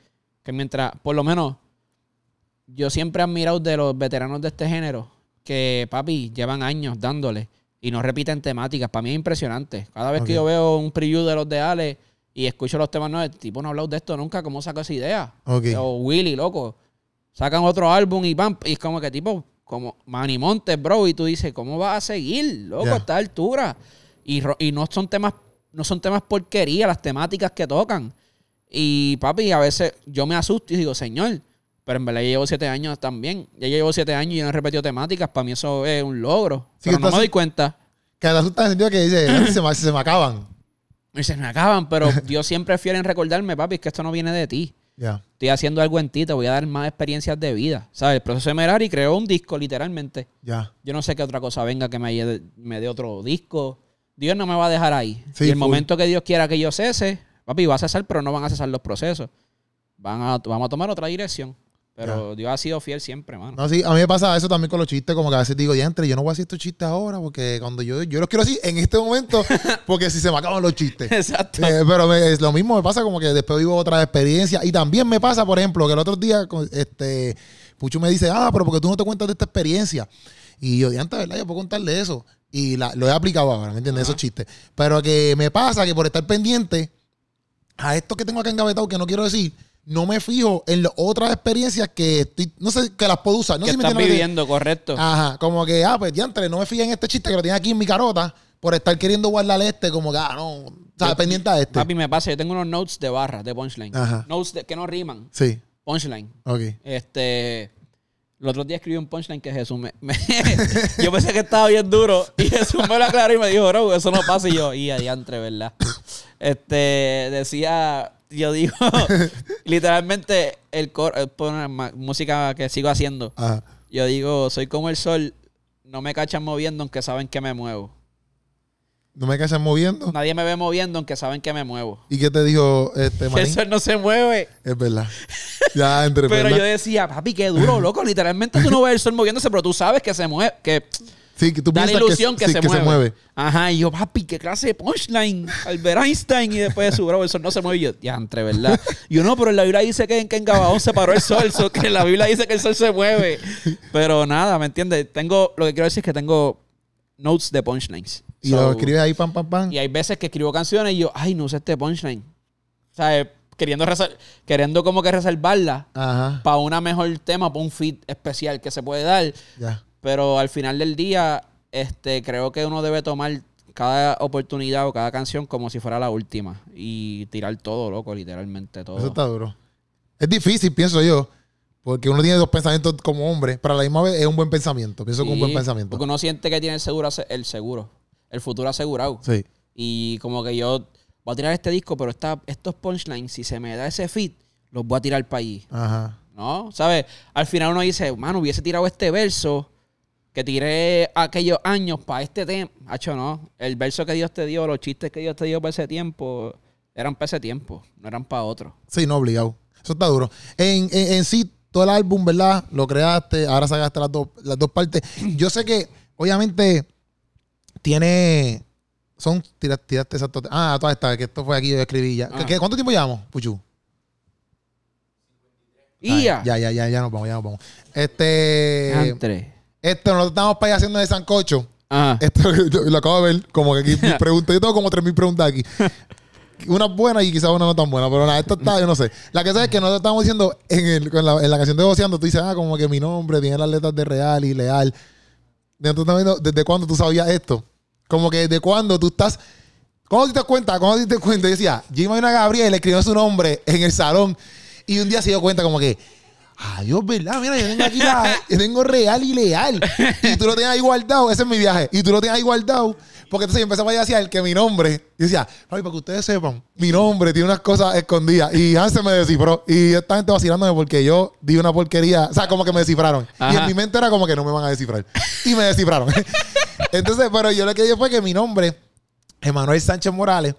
[SPEAKER 2] Que mientras, por lo menos, yo siempre he admirado de los veteranos de este género que, papi, llevan años dándole y no repiten temáticas. Para mí es impresionante. Cada vez que yo veo un preview de los de Ale y escucho los temas nuevos, el tipo no ha hablado de esto nunca. ¿Cómo sacó esa idea? O Willy, loco. Sacan otro álbum y pam. Y es como que tipo, como Manny Montes, bro. Y tú dices, ¿cómo vas a seguir, loco, a esta altura? Y, y no son temas, no son temas porquería las temáticas que tocan. Y papi, a veces yo me asusto y digo, señor, pero en verdad yo llevo siete años también. Ya llevo siete años y no he repetido temáticas. Para mí eso es un logro.
[SPEAKER 1] Sí,
[SPEAKER 2] pero no me doy cuenta.
[SPEAKER 1] Que te asustas en el sentido que dice, se me, se me acaban. [LAUGHS]
[SPEAKER 2] Y se me acaban, pero [LAUGHS] Dios siempre fiel en recordarme, papi, es que esto no viene de ti.
[SPEAKER 1] Ya.
[SPEAKER 2] Estoy haciendo algo en ti, te voy a dar más experiencias de vida. ¿Sabes? El proceso de Merari creó un disco, literalmente.
[SPEAKER 1] Ya.
[SPEAKER 2] Yo no sé qué otra cosa venga que me, me dé otro disco. Dios no me va a dejar ahí.
[SPEAKER 1] Sí,
[SPEAKER 2] y el
[SPEAKER 1] full.
[SPEAKER 2] momento que Dios quiera que yo cese, papi, va a cesar, pero no van a cesar los procesos. Van a, vamos a tomar otra dirección. Pero Dios ha sido fiel siempre, mano.
[SPEAKER 1] No, sí, a mí me pasa eso también con los chistes, como que a veces digo, diantre, yo no voy a decir estos chistes ahora, porque cuando yo, yo los quiero decir en este momento, [LAUGHS] porque si se me acaban los chistes.
[SPEAKER 2] Exacto.
[SPEAKER 1] Eh, pero me- es lo mismo me pasa como que después vivo otra experiencia. Y también me pasa, por ejemplo, que el otro día, este, Pucho me dice, ah, pero porque tú no te cuentas de esta experiencia. Y yo, diantre, ¿verdad? Yo puedo contarle eso. Y la- lo he aplicado ahora, ¿me entiendes? Esos chistes. Pero que me pasa que por estar pendiente a esto que tengo acá engavetado que no quiero decir, no me fijo en las otras experiencias que estoy, no sé, que las puedo usar. No
[SPEAKER 2] que
[SPEAKER 1] sé si me
[SPEAKER 2] estás
[SPEAKER 1] lo que-
[SPEAKER 2] viviendo, correcto.
[SPEAKER 1] Ajá, como que, ah, pues diantre, no me fijé en este chiste que lo tiene aquí en mi carota por estar queriendo guardar este, como que, ah, no, o sea,
[SPEAKER 2] Yo-
[SPEAKER 1] pendiente a este.
[SPEAKER 2] Papi, me pasa, yo tengo unos notes de barras, de punchline.
[SPEAKER 1] Ajá.
[SPEAKER 2] Notes de- que no riman.
[SPEAKER 1] Sí,
[SPEAKER 2] Punchline.
[SPEAKER 1] ok.
[SPEAKER 2] Este. El otro día escribí un punchline que Jesús me. me- [LAUGHS] yo pensé que estaba bien duro. Y Jesús me lo aclaró y me dijo, bro, eso no pasa. Y yo, y adiantre, ¿verdad? Este. Decía. Yo digo. [LAUGHS] [LAUGHS] literalmente, el coro. eh, pone música que sigo haciendo.
[SPEAKER 1] Ajá.
[SPEAKER 2] Yo digo, soy como el sol. No me cachan moviendo, aunque saben que me muevo.
[SPEAKER 1] No me cachas moviendo.
[SPEAKER 2] Nadie me ve moviendo, aunque saben que me muevo.
[SPEAKER 1] ¿Y qué te dijo este [LAUGHS]
[SPEAKER 2] El
[SPEAKER 1] manín?
[SPEAKER 2] sol no se mueve.
[SPEAKER 1] Es verdad. Ya, entre
[SPEAKER 2] Pero
[SPEAKER 1] ¿verdad?
[SPEAKER 2] yo decía, papi, qué duro, loco. Literalmente tú no ves el sol moviéndose, pero tú sabes que se mueve. Que
[SPEAKER 1] Sí, que tú
[SPEAKER 2] da la ilusión que,
[SPEAKER 1] sí,
[SPEAKER 2] se, mueve. Ajá, y yo, papi, qué clase de punchline. Albert Einstein. Y después de su bro, el sol no se mueve. Y yo, ya, entre, ¿verdad? Y yo, no, pero en la Biblia dice que en, que en Gabaón se paró el sol. so que en la Biblia dice que el sol se mueve. Pero nada, ¿me entiendes? Tengo, lo que quiero decir es que tengo notes de punchlines.
[SPEAKER 1] Y
[SPEAKER 2] So,
[SPEAKER 1] lo escribes ahí, pam, pam, pam.
[SPEAKER 2] y hay veces que escribo canciones y yo, ay, no sé este punchline. O sea, eh, queriendo, queriendo como que reservarla para una mejor tema, para un fit especial que se puede dar.
[SPEAKER 1] Ya.
[SPEAKER 2] Pero al final del día, este, creo que uno debe tomar cada oportunidad o cada canción como si fuera la última. Y tirar todo, loco, literalmente todo.
[SPEAKER 1] Eso está duro. Es difícil, pienso yo. Porque uno tiene dos pensamientos como hombre, pero a la misma vez es un buen pensamiento. Pienso que es un buen
[SPEAKER 2] Sí,
[SPEAKER 1] pensamiento.
[SPEAKER 2] Porque uno siente que tiene el seguro, el seguro, el futuro asegurado.
[SPEAKER 1] Sí.
[SPEAKER 2] Y como que yo voy a tirar este disco, pero esta- estos punchlines, si se me da ese fit, los voy a tirar para allí.
[SPEAKER 1] Ajá.
[SPEAKER 2] ¿No? ¿Sabes? Al final uno dice, mano, hubiese tirado este verso que tiré aquellos años para este tema. Hacho, no. El verso que Dios te dio, los chistes que Dios te dio para ese tiempo, eran para ese tiempo, no eran para otro.
[SPEAKER 1] Sí, no obligado. Eso está duro. En, en, en sí, todo el álbum, ¿verdad? Lo creaste, ahora sacaste las dos, las dos partes. [CLEARS THROAT] Yo sé que, obviamente, tiene. Son. Tiraste, tiraste dos- Ah, todas estas, que esto fue aquí, yo escribí ya.
[SPEAKER 2] Ah.
[SPEAKER 1] ¿Qué- ¿Cuánto tiempo llevamos, Puchu?
[SPEAKER 2] Y. Ya,
[SPEAKER 1] ya, ya, ya nos vamos, ya nos vamos. Este.
[SPEAKER 2] Entre.
[SPEAKER 1] Esto, nosotros estamos para allá haciendo de sancocho.
[SPEAKER 2] Ajá. [LAUGHS]
[SPEAKER 1] Esto yo lo acabo de ver, como que aquí mis [LAUGHS] preguntas. Yo tengo como 3.000 preguntas aquí. [LAUGHS] Una buena y quizás una no tan buena, pero nada, esto está, yo no sé. La que sé es que nosotros estamos diciendo en, el, en, la, en la canción de Boceando, tú dices, ah, como que mi nombre tiene las letras de real y leal. Viendo, ¿desde cuándo tú sabías esto? Como que desde cuándo tú estás. ¿Cómo te das cuenta? ¿Cómo te das cuenta? Yo decía, Jimmy una Gabriel escribió su nombre en el salón y un día se dio cuenta como que, ah, Dios, ¿verdad? Mira, yo tengo aquí la, yo tengo real y leal. Y tú lo tenías ahí guardado, ese es mi viaje. Y tú lo tenías ahí guardado. Porque entonces yo empezaba a decir que mi nombre, yo decía, ay, para que ustedes sepan, mi nombre tiene unas cosas escondidas. Y Hans me descifró. Y esta gente vacilándome porque yo di una porquería. O sea, como que me descifraron. Y en mi mente era como que no me van a descifrar. Y me descifraron. [LAUGHS] Entonces, pero yo lo que dije fue que mi nombre, Emanuel Sánchez Morales,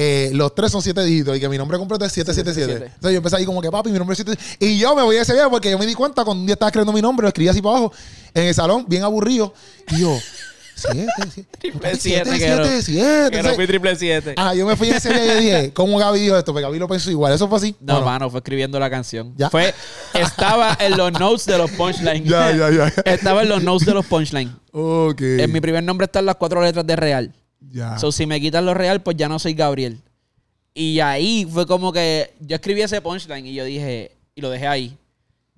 [SPEAKER 1] eh, los tres son siete dígitos y que mi nombre completo es 777.
[SPEAKER 2] 777.
[SPEAKER 1] Entonces yo empecé ahí como que papi, mi nombre es 777. Y yo me voy a ese viaje porque yo me di cuenta cuando un día estaba escribiendo mi nombre, lo escribí así para abajo, en el salón, bien aburrido. Y yo, 7, 7, [LAUGHS]
[SPEAKER 2] Triple siete, que no-
[SPEAKER 1] 7, 7.
[SPEAKER 2] Que no fui triple siete.
[SPEAKER 1] Ah, yo me fui en ese viaje y dije, ¿cómo Gaby dijo esto? Porque Gaby lo pensó igual. ¿Eso fue así?
[SPEAKER 2] No,
[SPEAKER 1] ¿O
[SPEAKER 2] mano, fue escribiendo la canción.
[SPEAKER 1] Ya.
[SPEAKER 2] Fue, estaba en los notes de los punchlines. [LAUGHS]
[SPEAKER 1] Ya, ya, ya.
[SPEAKER 2] Estaba en los notes de los punchlines.
[SPEAKER 1] Ok.
[SPEAKER 2] En mi primer nombre están las cuatro letras de real.
[SPEAKER 1] Ya.
[SPEAKER 2] So, si me quitan lo real, pues ya no soy Gabriel. Y ahí fue como que yo escribí ese punchline y yo dije, y lo dejé ahí.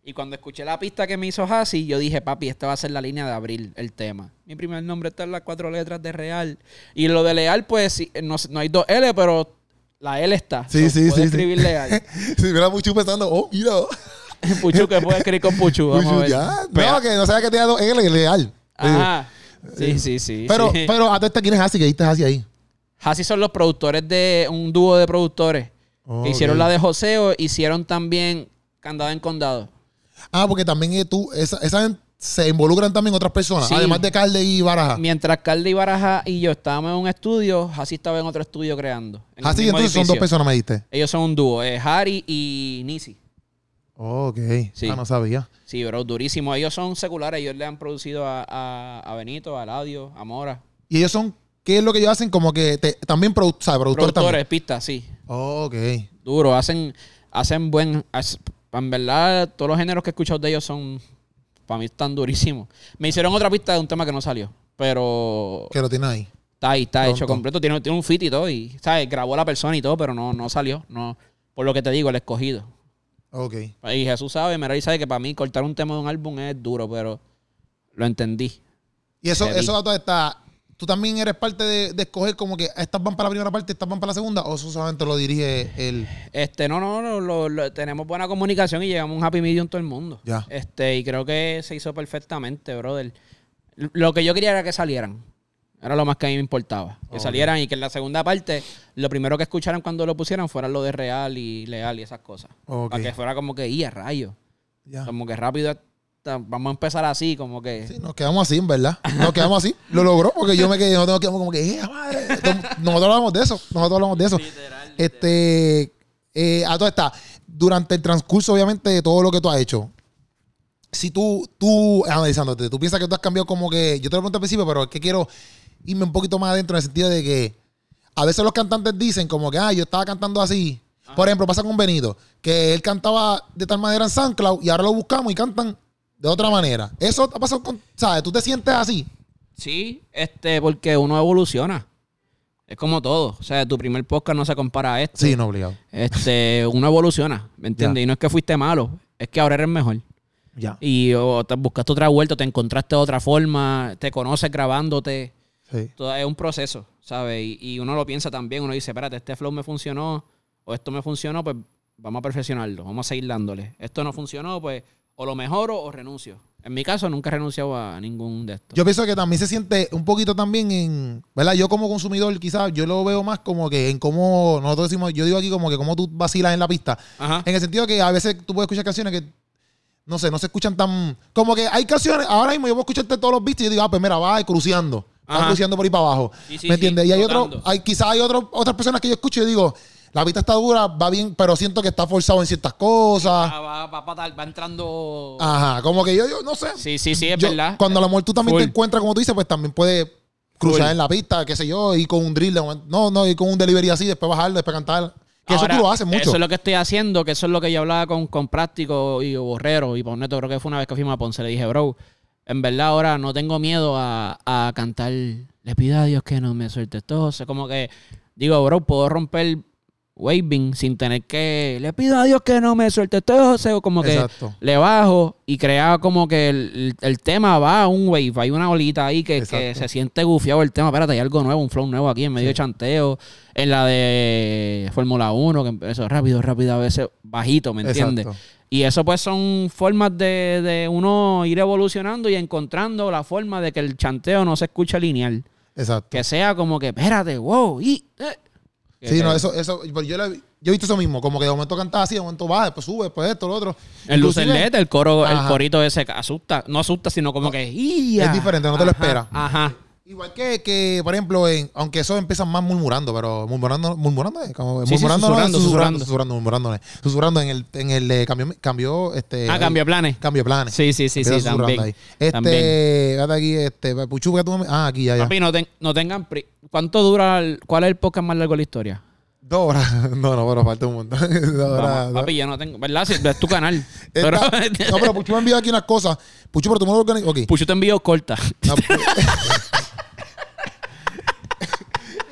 [SPEAKER 2] Y cuando escuché la pista que me hizo Hassi, yo dije, papi, esta va a ser la línea de abril, el tema. Mi primer nombre está en las cuatro letras de real. Y lo de leal, pues no, no hay dos L, pero la L está.
[SPEAKER 1] Sí,
[SPEAKER 2] So,
[SPEAKER 1] sí, sí, sí.
[SPEAKER 2] escribir leal. [LAUGHS]
[SPEAKER 1] si mira Puchu pensando, oh, mira. [LAUGHS]
[SPEAKER 2] Puchu, que puede escribir con Puchu. Vamos a ver.
[SPEAKER 1] ya.
[SPEAKER 2] Pero-
[SPEAKER 1] No, que no sabía que tenía dos L, leal.
[SPEAKER 2] Ajá. Sí, sí, sí.
[SPEAKER 1] Pero,
[SPEAKER 2] sí.
[SPEAKER 1] pero, a todo este, ¿quién es así? Que diste así ahí.
[SPEAKER 2] Hassi son los productores de un dúo de productores. Que hicieron la de Joseo, hicieron también Candado en Condado.
[SPEAKER 1] Ah, porque también eh, tú, esa, esa se involucran también otras personas,
[SPEAKER 2] Sí.
[SPEAKER 1] además de Calde y Baraja.
[SPEAKER 2] Mientras Carly Baraja y yo estábamos en un estudio, Hassi estaba en otro estudio creando. en
[SPEAKER 1] entonces son dos personas, me diste.
[SPEAKER 2] Ellos son un dúo, eh, Harry y Nisi.
[SPEAKER 1] Ok.
[SPEAKER 2] Sí.
[SPEAKER 1] Ah, no sabía.
[SPEAKER 2] Sí, bro, durísimo. Ellos son seculares, ellos le han producido a, a, a Benito, a Ladio, a Mora.
[SPEAKER 1] Y ellos son, ¿qué es lo que ellos hacen? Como que te- también produ productores
[SPEAKER 2] Productores, pistas, sí.
[SPEAKER 1] también. Ok.
[SPEAKER 2] Duro, hacen, hacen buen. En verdad, todos los géneros que he escuchado de ellos son. Para mí están durísimos. Me hicieron otra pista de un tema que no salió. Pero
[SPEAKER 1] Que lo tiene ahí.
[SPEAKER 2] está ahí, está
[SPEAKER 1] Pronto.
[SPEAKER 2] hecho completo. Tiene, tiene un fit y todo. Y, ¿sabes? Grabó la persona y todo, pero no, no salió. No, por lo que te digo, el escogido.
[SPEAKER 1] Ok.
[SPEAKER 2] Y Jesús sabe, Meray sabe que para mí cortar un tema de un álbum es duro, pero lo entendí.
[SPEAKER 1] Y eso, eso dato está. ¿Tú también eres parte de, de escoger como que estas van para la primera parte, estas van para la segunda? ¿O eso solamente lo dirige el.
[SPEAKER 2] Este, no, no, no, lo- lo- tenemos buena comunicación y llegamos a un happy medium todo el mundo.
[SPEAKER 1] Ya.
[SPEAKER 2] Este, y creo que se hizo perfectamente, brother. Lo que yo quería era que salieran. Era lo más que a mí me importaba. Que salieran y que en la segunda parte, lo primero que escucharan cuando lo pusieran fuera lo de real y leal y esas cosas.
[SPEAKER 1] Ok.
[SPEAKER 2] Para que fuera como que, y a rayo. Como que rápido, vamos a empezar así, como que.
[SPEAKER 1] Sí, nos quedamos así, en verdad. Nos quedamos así. [LAUGHS] Lo logró porque yo me quedé, nosotros nos quedamos como que, ¡eh, madre! Nosotros hablamos de eso. Nosotros hablamos de eso.
[SPEAKER 2] Literal,
[SPEAKER 1] Este, eh, a todo está. Durante el transcurso, obviamente, de todo lo que tú has hecho, si tú, tú, analizándote, tú piensas que tú has cambiado como que, yo te lo pregunté al principio, pero es que quiero irme un poquito más adentro en el sentido de que a veces los cantantes dicen como que, ah, yo estaba cantando así. Por ejemplo, pasa con Benito, que él cantaba de tal manera en SoundCloud y ahora lo buscamos y cantan de otra manera. Eso ha pasado con, ¿sabes? Tú te sientes así.
[SPEAKER 2] Sí, este, porque uno evoluciona. Es como todo. O sea, tu primer podcast no se compara a este.
[SPEAKER 1] Sí, no obligado.
[SPEAKER 2] Este, uno evoluciona, ¿me entiendes? Y no es que fuiste malo, es que ahora eres mejor.
[SPEAKER 1] Ya.
[SPEAKER 2] Y o te buscaste otra vuelta, te encontraste de otra forma, te conoces grabándote.
[SPEAKER 1] Sí.
[SPEAKER 2] Todo es un proceso, ¿sabes? Y, y uno lo piensa también, uno dice, espérate, este flow me funcionó, o esto me funcionó, pues vamos a perfeccionarlo, vamos a seguir dándole. Esto no funcionó, pues o lo mejoro o renuncio. En mi caso, nunca he renunciado a ningún de estos.
[SPEAKER 1] Yo pienso que también se siente un poquito también en, ¿verdad? Yo como consumidor quizás, yo lo veo más como que en cómo, nosotros decimos, yo digo aquí como que cómo tú vacilas en la pista.
[SPEAKER 2] Ajá.
[SPEAKER 1] En el sentido que a veces tú puedes escuchar canciones que, no sé, no se escuchan tan... Como que hay canciones, ahora mismo yo puedo escucharte todos los beats y yo digo, ah, pues mira, va cruceando.
[SPEAKER 2] Ajá.
[SPEAKER 1] cruceando por ahí para abajo.
[SPEAKER 2] Sí, sí,
[SPEAKER 1] ¿Me entiendes? y hay otro, hay, quizás hay otro, otras personas que yo escucho y digo, la pista está dura, va bien, pero siento que está forzado en ciertas cosas.
[SPEAKER 2] Va, va, va, va- va entrando...
[SPEAKER 1] Ajá, como que yo, yo no sé.
[SPEAKER 2] Sí, sí, sí, es
[SPEAKER 1] Yo-
[SPEAKER 2] verdad.
[SPEAKER 1] Cuando a mejor tú también
[SPEAKER 2] Full.
[SPEAKER 1] te encuentras, como tú dices, pues también puedes cruzar
[SPEAKER 2] Full.
[SPEAKER 1] en la pista, qué sé yo, y con un drill. No, no, y con un delivery así, después bajarlo, después cantar. Que
[SPEAKER 2] Ahora,
[SPEAKER 1] eso tú lo haces mucho.
[SPEAKER 2] Eso es lo que estoy haciendo, que eso es lo que yo hablaba con, con Práctico y Borrero y Poneto, creo que fue una vez que fuimos a Ponce. Le dije, bro, en verdad ahora no tengo miedo a, a cantar. Le pido a Dios que no me suelte todo. O sea, como que, digo, bro, puedo romper waving sin tener que. Le pido a Dios que no me suelte todo. O sea, como que
[SPEAKER 1] Exacto.
[SPEAKER 2] le bajo y crea como que el, el tema va a un wave. Hay una olita ahí que, que se siente gufiado el tema. Espérate, hay algo nuevo, un flow nuevo aquí en medio de chanteo. En la de Fórmula 1, que empezó rápido, rápido, a veces bajito, ¿me entiendes? Y eso pues son formas de, de uno ir evolucionando y encontrando la forma de que el chanteo no se escuche lineal.
[SPEAKER 1] Exacto.
[SPEAKER 2] Que sea como que, espérate, wow, y... eh.
[SPEAKER 1] Sí, no, eso, eso, yo, yo he visto eso mismo, como que de momento cantaba así, de momento baja, después sube, después esto, lo otro.
[SPEAKER 2] El
[SPEAKER 1] Inclusive,
[SPEAKER 2] lucerlet, el coro, el corito ese asusta, no asusta, sino como que ¡ia!
[SPEAKER 1] Es diferente, no te lo esperas.
[SPEAKER 2] Ajá.
[SPEAKER 1] Igual que, que, por ejemplo, en, aunque eso empiezan más murmurando, pero murmurando, murmurando, como,
[SPEAKER 2] Sí, sí,
[SPEAKER 1] murmurando, no,
[SPEAKER 2] susurrando,
[SPEAKER 1] susurrando,
[SPEAKER 2] susurrando.
[SPEAKER 1] susurrando, murmurando, susurrando en el, en el eh, cambio, cambio, este,
[SPEAKER 2] Ah, cambio planes.
[SPEAKER 1] cambio planes.
[SPEAKER 2] Sí, sí, sí, sí, también.
[SPEAKER 1] ahí. Este,
[SPEAKER 2] También.
[SPEAKER 1] aquí, este, Puchu, que tú me- ah, aquí ya, ya.
[SPEAKER 2] Papi, no, ten- no tengan... pri- ¿Cuánto dura? el- ¿Cuál es el podcast más largo de la historia?
[SPEAKER 1] Dos horas. [LAUGHS] No, no, pero falta un montón. [LAUGHS] Dos horas,
[SPEAKER 2] papi, yo no tengo... ¿Verdad? Si- Es tu canal. [LAUGHS] Pero...
[SPEAKER 1] no, pero Puchu me envió aquí unas cosas. Puchu, pero tú me lo organizas. Ok.
[SPEAKER 2] Pucho te envío corta.
[SPEAKER 1] No,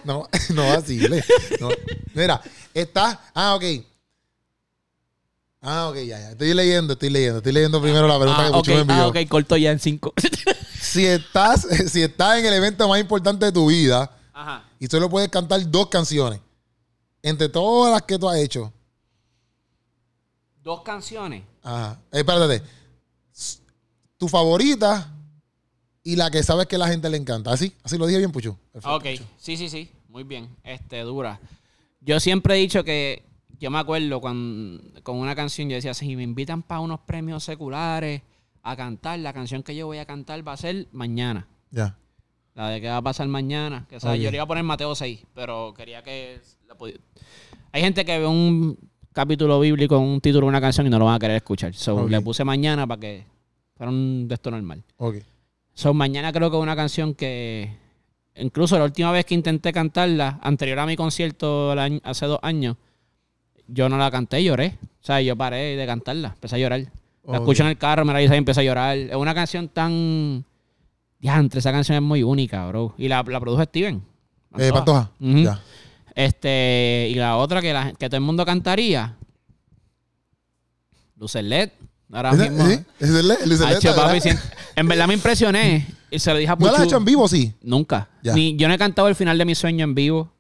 [SPEAKER 1] no, [LAUGHS] no vacile. No. Mira, está. Ah, ok. Ah, ok, ya, ya. Estoy leyendo, estoy leyendo. Estoy leyendo primero la pregunta
[SPEAKER 2] Ah,
[SPEAKER 1] que
[SPEAKER 2] ok,
[SPEAKER 1] Puchu me envió.
[SPEAKER 2] ah, ok, corto ya en cinco. [LAUGHS]
[SPEAKER 1] Si estás, [LAUGHS] si estás en el evento más importante de tu vida
[SPEAKER 2] Ajá.
[SPEAKER 1] y solo puedes cantar dos canciones entre todas las que tú has hecho.
[SPEAKER 2] Dos canciones.
[SPEAKER 1] Ajá. Eh, espérate. Tu favorita y la que sabes que la gente le encanta. ¿Así? ¿Así lo dije bien, Puchu? Perfecto,
[SPEAKER 2] Ok, sí, sí, sí. Muy bien. Este, dura. Yo siempre he dicho que, yo me acuerdo cuando, con una canción, yo decía, si me invitan para unos premios seculares a cantar, la canción que yo voy a cantar va a ser mañana.
[SPEAKER 1] Ya.
[SPEAKER 2] La de que va a pasar mañana. Que, ¿sabes?
[SPEAKER 1] Ok.
[SPEAKER 2] Yo le iba a poner Mateo 6, pero quería que... la Hay gente que ve un capítulo bíblico, un título de una canción y no lo van a querer escuchar. So, le puse mañana para que fuera un de esto normal.
[SPEAKER 1] Ok.
[SPEAKER 2] So, mañana creo que es una canción que incluso la última vez que intenté cantarla, anterior a mi concierto año- hace dos años, yo no la canté, lloré. O sea, yo paré de cantarla, empecé a llorar. La escucho en el carro, me la hice y empecé a llorar. Es una canción tan... Diantre, esa canción es muy única, bro. Y la, la produjo Steven.
[SPEAKER 1] Eh, Pantoja.
[SPEAKER 2] Ujú.
[SPEAKER 1] Ya.
[SPEAKER 2] Este, y la otra que, la, que todo el mundo cantaría, Lucer LED. Ahora
[SPEAKER 1] ¿Ese-
[SPEAKER 2] mismo.
[SPEAKER 1] sí? ¿Es el, el, el-
[SPEAKER 2] Hacho,
[SPEAKER 1] ¿verdad?
[SPEAKER 2] papi, sien- en verdad me impresioné. [LAUGHS] Y se lo dije a
[SPEAKER 1] ¿No la has
[SPEAKER 2] Puchu.
[SPEAKER 1] hecho en vivo, sí?
[SPEAKER 2] Nunca.
[SPEAKER 1] Ya.
[SPEAKER 2] Ni, yo no he cantado el final de mi sueño en vivo.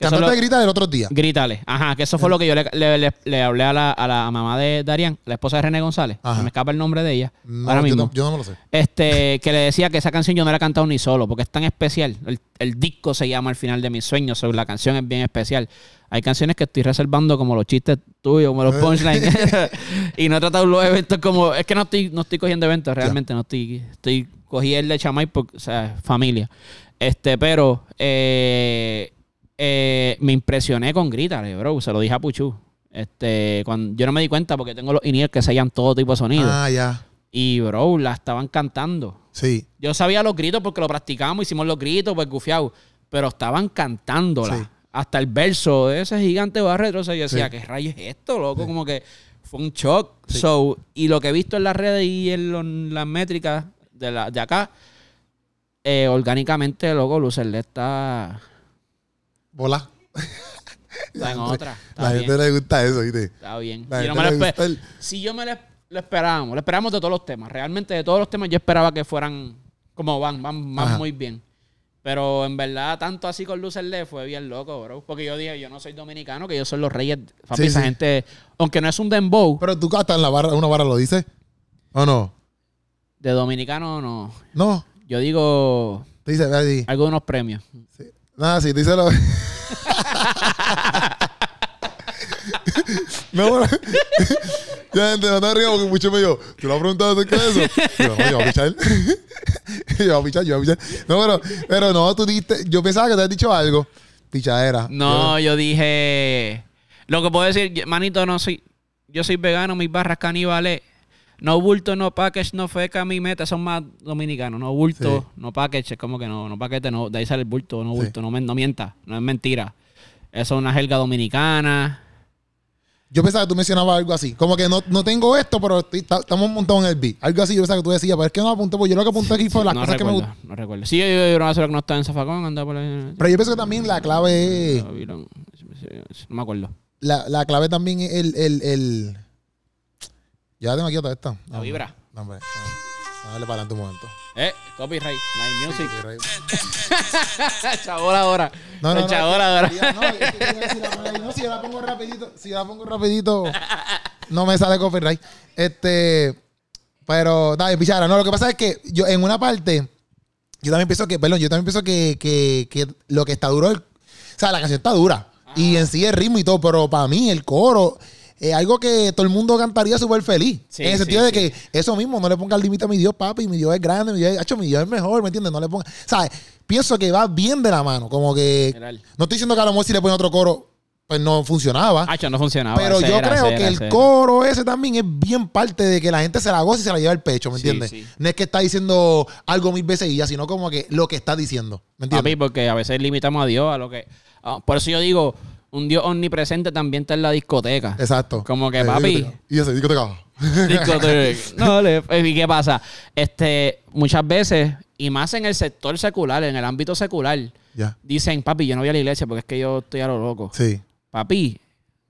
[SPEAKER 1] Cantaste grita del otro día.
[SPEAKER 2] Grítale. Ajá, que eso fue lo que yo le, le- le- le hablé a la, a la mamá de Darían, la esposa de René González.
[SPEAKER 1] Ajá.
[SPEAKER 2] Se me escapa el nombre de ella.
[SPEAKER 1] No,
[SPEAKER 2] ahora
[SPEAKER 1] yo,
[SPEAKER 2] mismo.
[SPEAKER 1] no, yo no me lo sé.
[SPEAKER 2] Este, que le decía que esa canción yo no la he cantado ni solo, porque es tan especial. El, el disco se llama El final de mis sueños, so, la canción es bien especial. Hay canciones que estoy reservando como los chistes tuyos, como los
[SPEAKER 1] Eh.
[SPEAKER 2] punchlines. [LAUGHS] [LAUGHS] y no he tratado los eventos como. Es que no estoy, no estoy cogiendo eventos, realmente no estoy. Estoy cogí el de Chamay porque, o sea, familia. Este, pero eh, eh, me impresioné con Grítale, bro. Se lo dije a Puchu. Este, cuando, yo no me di cuenta porque tengo los in que sellan todo tipo de sonido.
[SPEAKER 1] Ah, ya.
[SPEAKER 2] Y, bro, la estaban cantando.
[SPEAKER 1] Sí.
[SPEAKER 2] Yo sabía los gritos porque lo practicamos, hicimos los gritos, pues gufiado. Pero estaban cantándola.
[SPEAKER 1] Sí.
[SPEAKER 2] Hasta el verso de ese gigante va retroceder. Yo decía,
[SPEAKER 1] Sí.
[SPEAKER 2] ¿qué rayos es esto, loco? Como que fue un shock. So, y lo que he visto en las redes y en lo- las métricas de, la, de acá, eh, orgánicamente, loco, Lucerle está,
[SPEAKER 1] Bola.
[SPEAKER 2] está en otra. Está
[SPEAKER 1] La
[SPEAKER 2] bien.
[SPEAKER 1] gente le gusta eso, ¿viste?
[SPEAKER 2] Está bien. No me
[SPEAKER 1] el-
[SPEAKER 2] Si yo me lo, lo esperábamos, lo esperábamos de todos los temas. Realmente de todos los temas yo esperaba que fueran como van, van, van muy bien. Pero en verdad, tanto así con Lucerle fue bien loco, bro. Porque yo dije, yo no soy dominicano, que yo soy los reyes. Papi,
[SPEAKER 1] Sí,
[SPEAKER 2] esa
[SPEAKER 1] sí.
[SPEAKER 2] gente, aunque no es un dembow,
[SPEAKER 1] Pero tú hasta en la barra, una barra lo dices. ¿O no?
[SPEAKER 2] De dominicano no.
[SPEAKER 1] No.
[SPEAKER 2] Yo digo
[SPEAKER 1] Te dice, ahí.
[SPEAKER 2] algo de unos premios.
[SPEAKER 1] Sí. Nada, sí, díselo. [LAUGHS] no, bueno. ya, gente, no te rías porque mucho me dijo, ¿tú lo has preguntado acerca de eso? Yo, no, yo voy a pichar. [LAUGHS] yo voy a pichar, yo voy a pichar. No, pero, pero no, tú diste, yo pensaba que te habías dicho algo. Pichadera.
[SPEAKER 2] No, yo dije. Lo que puedo decir, yo- manito, no soy. Yo soy vegano, mis barras caníbales. No bulto, no package, no feca, mi meta son más dominicanos. No bulto,
[SPEAKER 1] Sí.
[SPEAKER 2] no package, es como que no, no paquete, no, de ahí sale el bulto, no
[SPEAKER 1] Sí.
[SPEAKER 2] bulto, no, no mienta, no es mentira. Eso es una jerga dominicana.
[SPEAKER 1] Yo pensaba que tú mencionabas algo así. Como que no, no tengo esto, pero estoy- ta- estamos montados en el beat. Algo así yo pensaba que tú decías, pero es que no apunté, porque yo lo que apunté aquí fue las
[SPEAKER 2] no
[SPEAKER 1] cosas que me gustan.
[SPEAKER 2] no recuerdo. Sí, yo, yo, no sé lo que no está en Zafacón, anda por ahí.
[SPEAKER 1] Pero yo pienso que también la clave es...
[SPEAKER 2] No me acuerdo.
[SPEAKER 1] La, la clave también es el, el, el... Ya tengo aquí otra esta.
[SPEAKER 2] La vibra.
[SPEAKER 1] No, hombre. no. Dale para adelante un momento.
[SPEAKER 2] Eh, copyright, Night Music.
[SPEAKER 1] Copyright. [LAUGHS]
[SPEAKER 2] Chabola ahora.
[SPEAKER 1] No, no.
[SPEAKER 2] Chabola ahora.
[SPEAKER 1] No, si. No, yo la pongo rapidito, si la pongo rapidito, [LAUGHS] no me sale copyright. Este, pero, dale, pichara. No, lo que pasa es que yo en una parte, yo también pienso que, perdón, yo también pienso que, que, que lo que está duro, el- o sea, la canción está dura. Y en sí el ritmo y todo, pero para mí el coro algo que todo el mundo cantaría súper feliz.
[SPEAKER 2] Sí,
[SPEAKER 1] en el
[SPEAKER 2] sí,
[SPEAKER 1] sentido de
[SPEAKER 2] sí.
[SPEAKER 1] que eso mismo, no le ponga el límite a mi Dios, papi, mi Dios es grande, mi Dios es, hacho, mi Dios es mejor, ¿me entiendes? No le ponga, ¿sabes? Pienso que va bien de la mano, como que
[SPEAKER 2] Literal.
[SPEAKER 1] no estoy diciendo que a lo mejor si le ponen otro coro, pues no funcionaba.
[SPEAKER 2] Hacho, no funcionaba.
[SPEAKER 1] pero yo
[SPEAKER 2] era,
[SPEAKER 1] creo que
[SPEAKER 2] era,
[SPEAKER 1] el coro ese también es bien parte de que la gente se la goza y se la lleva al pecho, ¿me entiendes?
[SPEAKER 2] sí.
[SPEAKER 1] No es que está diciendo algo mil veces y ya, sino como que lo que está diciendo, ¿me entiendes?
[SPEAKER 2] Papi, porque a veces limitamos a Dios a lo que. ah, por eso yo digo, un Dios omnipresente también está en la discoteca.
[SPEAKER 1] Exacto.
[SPEAKER 2] Como que,
[SPEAKER 1] Eh,
[SPEAKER 2] papi.
[SPEAKER 1] discoteca. Y ese, discoteca.
[SPEAKER 2] Discoteca. [LAUGHS] no, le- ¿y qué pasa? Este, muchas veces, y más en el sector secular, en el ámbito secular, dicen, papi, yo no voy a la iglesia porque es que yo estoy a lo loco.
[SPEAKER 1] Sí.
[SPEAKER 2] Papi,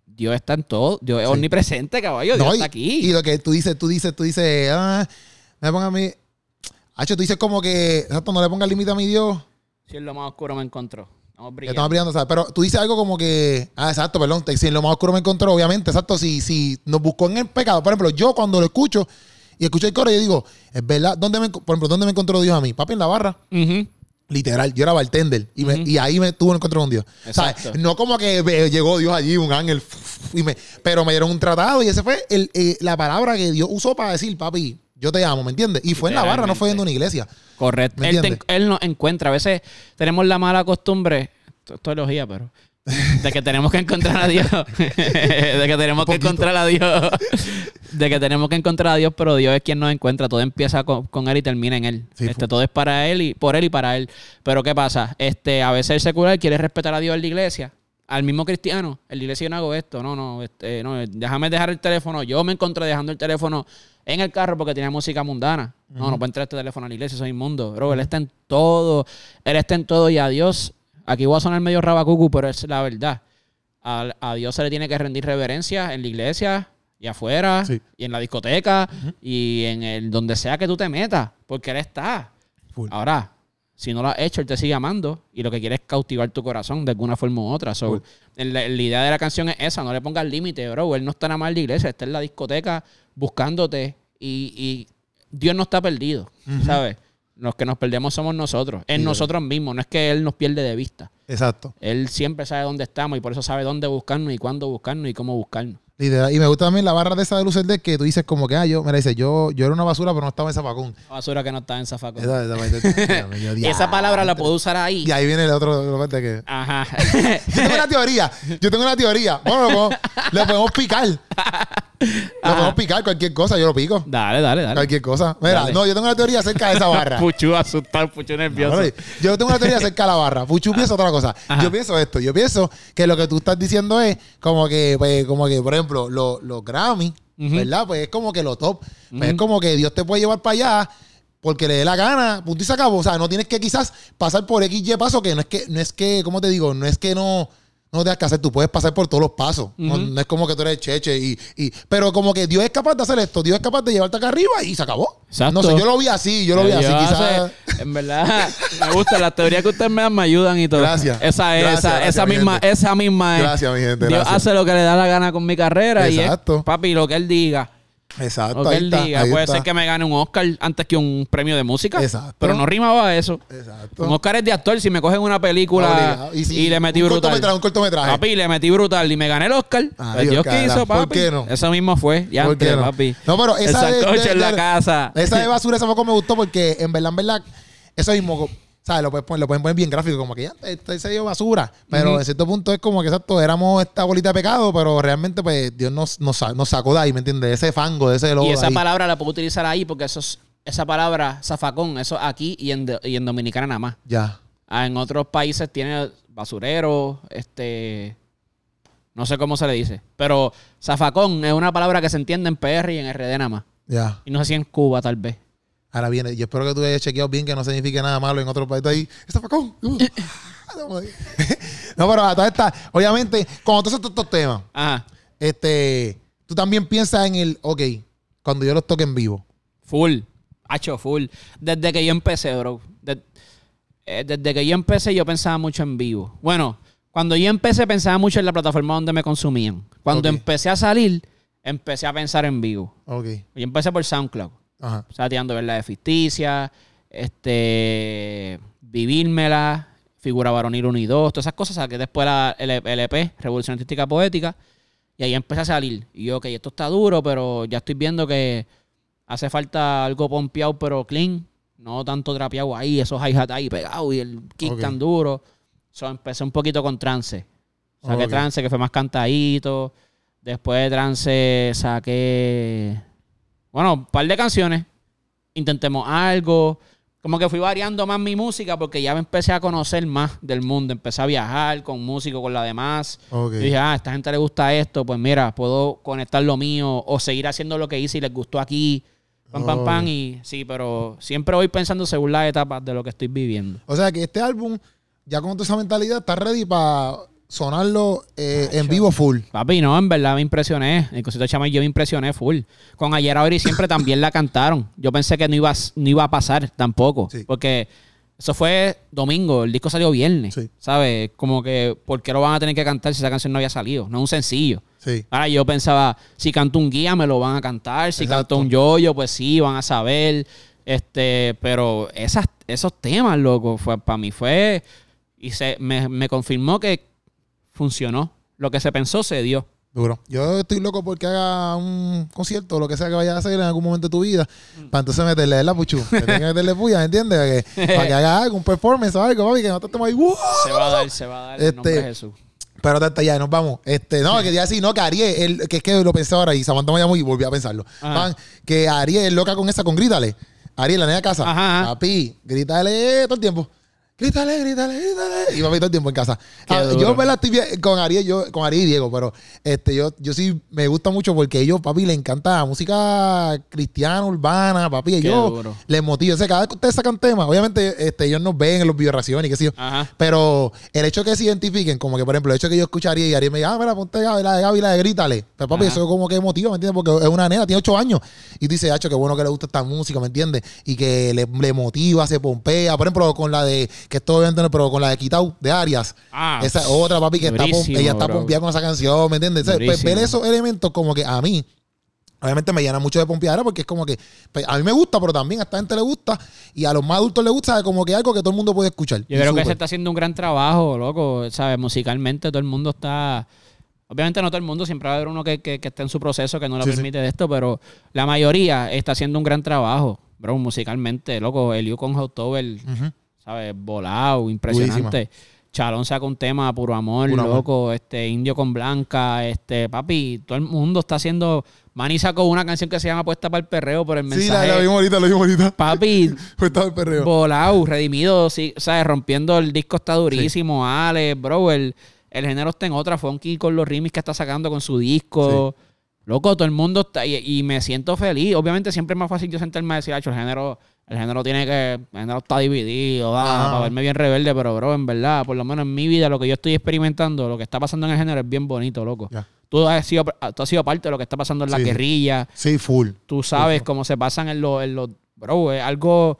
[SPEAKER 2] Dios está en todo. Dios es omnipresente, caballo. Dios
[SPEAKER 1] No,
[SPEAKER 2] está aquí.
[SPEAKER 1] y lo que tú dices, tú dices, tú dices, ah, me ponga a mí. Hacho, tú dices como que, exacto, no le ponga límite a mi Dios.
[SPEAKER 2] si en lo más oscuro me encontró. Estamos brillando.
[SPEAKER 1] estamos brillando, ¿sabes? Pero tú dices algo como que. Ah, exacto, perdón. Si en lo más oscuro me encontró, obviamente, exacto. Si, si nos buscó en el pecado. Por ejemplo, yo cuando lo escucho y escucho el coro, yo digo, es verdad, ¿dónde me, por ejemplo, ¿dónde me encontró Dios a mí? Papi, en la barra. Literal, yo era bartender y, me-
[SPEAKER 2] Ujú.
[SPEAKER 1] y ahí me tuvo un encuentro con Dios. No como que llegó Dios allí, un ángel, y me, pero me dieron un tratado y ese fue el, eh, la palabra que Dios usó para decir, papi, yo te amo, ¿me entiendes? Y fue en la barra, no fue en una iglesia.
[SPEAKER 2] Correcto.
[SPEAKER 1] ¿Me
[SPEAKER 2] Él, te- él nos encuentra. A veces tenemos la mala costumbre, esto, es elogía, pero de que tenemos que encontrar a Dios. [LAUGHS] [LAUGHS] de que tenemos que encontrar a Dios. de que tenemos que encontrar a Dios, pero Dios es quien nos encuentra. Todo empieza con, con Él y termina en Él.
[SPEAKER 1] Sí,
[SPEAKER 2] este, todo es para Él y por Él y para Él. Pero ¿qué pasa? Este, a veces el secular quiere respetar a Dios en la iglesia. Al mismo cristiano, en la iglesia yo no hago esto, no, no, este, no, déjame dejar el teléfono. Yo me encontré dejando el teléfono en el carro porque tenía música mundana. No, no puedo entrar este teléfono a la iglesia, soy inmundo. Bro, él está en todo, él está en todo y a Dios, aquí voy a sonar medio rabacucu, pero es la verdad. A, a Dios se le tiene que rendir reverencia en la iglesia y afuera,
[SPEAKER 1] Sí.
[SPEAKER 2] y en la discoteca, y en el donde sea que tú te metas, porque él está.
[SPEAKER 1] Full.
[SPEAKER 2] Ahora, si no lo has hecho, él te sigue amando y lo que quiere es cautivar tu corazón de alguna forma u otra. So, la, la idea de la canción es esa, no le pongas límite, bro. Él no está nada más en la iglesia, está en la discoteca buscándote y, y Dios no está perdido, ¿sabes? Los que nos perdemos somos nosotros, en
[SPEAKER 1] Sí,
[SPEAKER 2] nosotros mismos, no es que Él nos pierde de vista.
[SPEAKER 1] Exacto.
[SPEAKER 2] Él siempre sabe dónde estamos y por eso sabe dónde buscarnos y cuándo buscarnos y cómo buscarnos.
[SPEAKER 1] Literal. Y me gusta también la barra de esa de Lucer que tú dices como que, ah, yo, mira, dice, yo, yo era una basura, pero no estaba en zapacón.
[SPEAKER 2] La basura que no está en zafacón.
[SPEAKER 1] Esa, esa, [LAUGHS]
[SPEAKER 2] Esa palabra la puedo usar ahí.
[SPEAKER 1] Y ahí viene el otro, parte que...
[SPEAKER 2] Ajá.
[SPEAKER 1] Yo tengo una teoría. Yo tengo una teoría. Bueno, lo podemos, le podemos picar. [LAUGHS] Le podemos picar cualquier cosa. Yo lo pico.
[SPEAKER 2] dale, dale, dale.
[SPEAKER 1] Cualquier cosa. Mira,
[SPEAKER 2] Dale.
[SPEAKER 1] no, yo tengo una teoría acerca de esa [LAUGHS] barra.
[SPEAKER 2] Puchu asustado, Puchu nervioso.
[SPEAKER 1] Ahora, Yo tengo una teoría acerca de la barra. Fuchu piensa otra cosa.
[SPEAKER 2] Ajá.
[SPEAKER 1] Yo pienso esto. Yo pienso que lo que tú estás diciendo es como que, pues, como que, por ejemplo, los los Grammy,
[SPEAKER 2] Ujú.
[SPEAKER 1] ¿verdad? Pues es como que lo top. Pues es
[SPEAKER 2] Ujú.
[SPEAKER 1] como que Dios te puede llevar para allá porque le dé la gana, punto y se acabó. O sea, no tienes que quizás pasar por X, Y paso, que no es que, no es que, ¿cómo te digo? No es que no, no tengas que hacer, tú puedes pasar por todos los pasos. no, no es como que tú eres cheche y, y, pero como que Dios es capaz de hacer esto, Dios es capaz de llevarte acá arriba y se acabó.
[SPEAKER 2] Exacto.
[SPEAKER 1] No sé, yo lo vi así, yo lo vi así, quizás.
[SPEAKER 2] en verdad, [LAUGHS] me gusta las teorías que ustedes me dan, me ayudan y todo.
[SPEAKER 1] Gracias.
[SPEAKER 2] Esa es,
[SPEAKER 1] Gracias,
[SPEAKER 2] esa,
[SPEAKER 1] gracias,
[SPEAKER 2] esa
[SPEAKER 1] mi
[SPEAKER 2] misma,
[SPEAKER 1] gente.
[SPEAKER 2] esa misma es.
[SPEAKER 1] Gracias, mi gente,
[SPEAKER 2] Dios
[SPEAKER 1] gracias.
[SPEAKER 2] hace lo que le da la gana con mi carrera y
[SPEAKER 1] Exacto.
[SPEAKER 2] es, papi, lo que él diga.
[SPEAKER 1] Exacto,
[SPEAKER 2] Lo que
[SPEAKER 1] ahí
[SPEAKER 2] él
[SPEAKER 1] está,
[SPEAKER 2] diga.
[SPEAKER 1] ahí
[SPEAKER 2] Puede
[SPEAKER 1] está.
[SPEAKER 2] ser que me gane un Oscar antes que un premio de música.
[SPEAKER 1] Exacto.
[SPEAKER 2] Pero no rimaba eso.
[SPEAKER 1] Exacto.
[SPEAKER 2] Un Oscar es de actor. Si me cogen una película y,
[SPEAKER 1] si-
[SPEAKER 2] le metí
[SPEAKER 1] un
[SPEAKER 2] brutal.
[SPEAKER 1] Cortometraje, un cortometraje.
[SPEAKER 2] Papi, le metí brutal y me gané el Oscar. Pues Dios quiso, papi.
[SPEAKER 1] ¿Por qué no?
[SPEAKER 2] Eso mismo fue. Ya
[SPEAKER 1] ¿Por qué no?
[SPEAKER 2] papi.
[SPEAKER 1] No, pero esa
[SPEAKER 2] el
[SPEAKER 1] de- de-
[SPEAKER 2] en la casa.
[SPEAKER 1] Esa de [LAUGHS] basura, esa poco me gustó porque en verdad, en verdad, eso mismo, ¿sabes? Lo, puedes poner- lo pueden poner bien gráfico, como que ya, este se dio basura. Pero en cierto punto es como que, exacto, éramos esta bolita de pecado, pero realmente, pues, Dios nos, nos, sa- nos sacó de ahí, ¿me entiendes? De ese fango, de ese lodo
[SPEAKER 2] Y esa
[SPEAKER 1] ahí.
[SPEAKER 2] palabra la puedo utilizar ahí porque eso es- esa palabra, zafacón, eso aquí y en, y en Dominicana nada más.
[SPEAKER 1] Ya.
[SPEAKER 2] Ah, en otros países tiene basurero, este... No sé cómo se le dice. Pero zafacón es una palabra que se entiende en PR y en RD nada más.
[SPEAKER 1] Ya.
[SPEAKER 2] Y no sé si en Cuba tal vez.
[SPEAKER 1] Ahora viene, yo espero que tú hayas chequeado bien que no signifique nada malo en otro país ahí. ¡Esta facón! Uh. no, pero a todas estas, obviamente, cuando tú haces todos estos temas,
[SPEAKER 2] Ajá.
[SPEAKER 1] este, tú también piensas en el, ok, cuando yo los toque en vivo.
[SPEAKER 2] Full. Hacho, full. Desde que yo empecé, bro. Eh, desde que yo empecé, yo pensaba mucho en vivo. Bueno, cuando yo empecé, pensaba mucho en la plataforma donde me consumían. Cuando empecé a salir, empecé a pensar en vivo.
[SPEAKER 1] Ok.
[SPEAKER 2] Yo empecé por SoundCloud.
[SPEAKER 1] Ajá.
[SPEAKER 2] O sea, tirando verdad de ficticia, este, vivírmela, figura varonil 1 y 2, todas esas cosas. Saqué después la LP, Revolución Artística Poética, y ahí empecé a salir. Y yo, ok, esto está duro, pero ya estoy viendo que hace falta algo pompeado, pero clean. No tanto trapeado ahí, esos hi-hat ahí pegados y el kick tan duro. So, empecé un poquito con trance. Saqué trance, que fue más cantadito. Después de trance saqué, bueno, un par de canciones. Intentemos algo. Como que fui variando más mi música porque ya me empecé a conocer más del mundo. Empecé a viajar con músicos, con la demás.
[SPEAKER 1] Ok.
[SPEAKER 2] Y dije, ah, a esta gente le gusta esto, pues mira, puedo conectar lo mío o seguir haciendo lo que hice y les gustó aquí. Pam, pam, pam. Y sí, pero siempre voy pensando según las etapas de lo que estoy viviendo.
[SPEAKER 1] O sea que este álbum, ya con toda esa mentalidad, está ready para sonarlo eh, en vivo full.
[SPEAKER 2] Papi, no, en verdad me impresioné. El cosito de Chama y yo me impresioné full. Con Ayer, Ahora y Siempre también la cantaron. Yo pensé que no iba, a- no iba a pasar tampoco.
[SPEAKER 1] Sí.
[SPEAKER 2] Porque eso fue domingo, el disco salió viernes.
[SPEAKER 1] Sí.
[SPEAKER 2] ¿Sabes? Como que, ¿por qué lo van a tener que cantar si esa canción no había salido? No es un sencillo.
[SPEAKER 1] Sí.
[SPEAKER 2] Ahora yo pensaba, si canto un guía me lo van a cantar, si
[SPEAKER 1] Exacto.
[SPEAKER 2] canto un yoyo, pues sí, van a saber. Este, pero esas, esos temas, loco, fue, para mí fue. Y se, me, me confirmó que funcionó. Lo que se pensó se dio.
[SPEAKER 1] Duro. Yo estoy loco porque haga un concierto o lo que sea que vayas a hacer en algún momento de tu vida.
[SPEAKER 2] Mm.
[SPEAKER 1] Para entonces meterle la puchu. [LAUGHS] Que tenga que meterle puya, ¿me entiendes? Que- para que haga algo, un performance o algo, papi, que no te estemos ahí. ¡wow!
[SPEAKER 2] Se va a dar, se va a dar. nombre
[SPEAKER 1] Este,
[SPEAKER 2] de Jesús.
[SPEAKER 1] Pero hasta ya, nos vamos. Este, no, que quería decir, no, que Ariel, que es que lo pensé ahora y Samantha me llamó y volví a pensarlo. Man, que Ariel es loca con esa, con grítale. Ariel, la nena de casa.
[SPEAKER 2] Ajá, ajá.
[SPEAKER 1] Papi, grítale todo el tiempo. Grítale, grítale, grítale. Y papi todo el tiempo en casa. Ah, yo ¿verdad? estoy bien con Ariel, yo, con Ariel y Diego, pero este, yo, yo sí me gusta mucho porque ellos, papi, le encanta la música cristiana, urbana, papi.
[SPEAKER 2] Qué
[SPEAKER 1] Ellos
[SPEAKER 2] duro.
[SPEAKER 1] les motiva. O sea, cada vez que ustedes sacan temas, obviamente este, ellos nos ven en los videos reacciones y qué sé yo.
[SPEAKER 2] Ajá.
[SPEAKER 1] Pero el hecho que se identifiquen, como que por ejemplo, el hecho que yo escucharía y Ariel me diga, ah, mira, ponte la de Gaby, la de Grítale. Pero papi,
[SPEAKER 2] Ajá.
[SPEAKER 1] eso como que motiva, ¿me entiendes? Porque es una nena, tiene ocho años. Y tú dices, hacho, qué bueno que le gusta esta música, ¿me entiendes? Y que le, le motiva, se pompea. Por ejemplo, con la de, que esto obviamente no, pero con la de Quitau, de Arias.
[SPEAKER 2] Ah,
[SPEAKER 1] esa otra, papi, que está, ella está pompeada con esa canción, ¿me entiendes? Pues, ver esos elementos como que a mí, Obviamente me llena mucho de pompeadera porque es como que pues, a mí me gusta, pero también a esta gente le gusta y a los más adultos les gusta como que algo que todo el mundo puede escuchar.
[SPEAKER 2] Yo creo que se está haciendo un gran trabajo, loco. ¿Sabes? Musicalmente todo el mundo está. Obviamente no todo el mundo, siempre va a haber uno que, que, que está en su proceso que no
[SPEAKER 1] Sí, sí.
[SPEAKER 2] permite de esto, pero la mayoría está haciendo un gran trabajo, bro, musicalmente, loco. Eliu con October,
[SPEAKER 1] Ujú.
[SPEAKER 2] ¿Sabes? Volado, impresionante. Chalón saca un tema puro amor,
[SPEAKER 1] Puro amor.
[SPEAKER 2] loco. Este, Indio con Blanca, este, papi, todo el mundo está haciendo. Manny sacó una canción que se llama Puesta para el perreo por el
[SPEAKER 1] Sí,
[SPEAKER 2] mensaje.
[SPEAKER 1] la, la vimos ahorita, la vimos ahorita.
[SPEAKER 2] Papi, [LAUGHS]
[SPEAKER 1] todo el perreo.
[SPEAKER 2] volado, redimido, sí, ¿sabes? Rompiendo el disco está durísimo, Ale, bro, el, el género está en otra, Funky con los remix que está sacando con su disco. Loco, todo el mundo está, y, y me siento feliz. Obviamente siempre es más fácil yo sentarme a decir, "Acho, el género el género tiene que. El género está dividido, ah, para verme bien rebelde, pero, bro, en verdad, por lo menos en mi vida, lo que yo estoy experimentando, lo que está pasando en el género es bien bonito, loco. Tú has, sido, tú has sido parte de lo que está pasando en la guerrilla.
[SPEAKER 1] Sí, full.
[SPEAKER 2] Tú sabes cómo se pasan en los, en los. Bro, es algo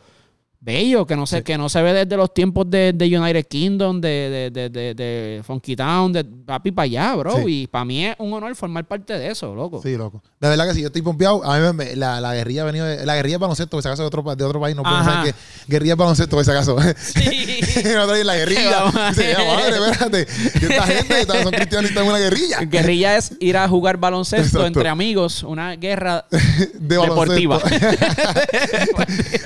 [SPEAKER 2] bello, que no se, que no se ve desde los tiempos de, de United Kingdom, de, de, de, de, Funky Town, de papi para allá, bro. Y para mí es un honor formar parte de eso, loco.
[SPEAKER 1] Sí, loco. De verdad que sí, yo estoy pompeado. A mí me, la, la, guerrilla ha venido de, la guerrilla de baloncesto, que se acaso de otro, de otro país, no puedo pensar que guerrilla de baloncesto, que se acaso. Sí. [LAUGHS] la guerrilla. [LAUGHS] Sí, madre, espérate. esta gente son cristianos y están en una guerrilla.
[SPEAKER 2] Guerrilla es ir a jugar baloncesto entre amigos, una guerra [LAUGHS] deportiva.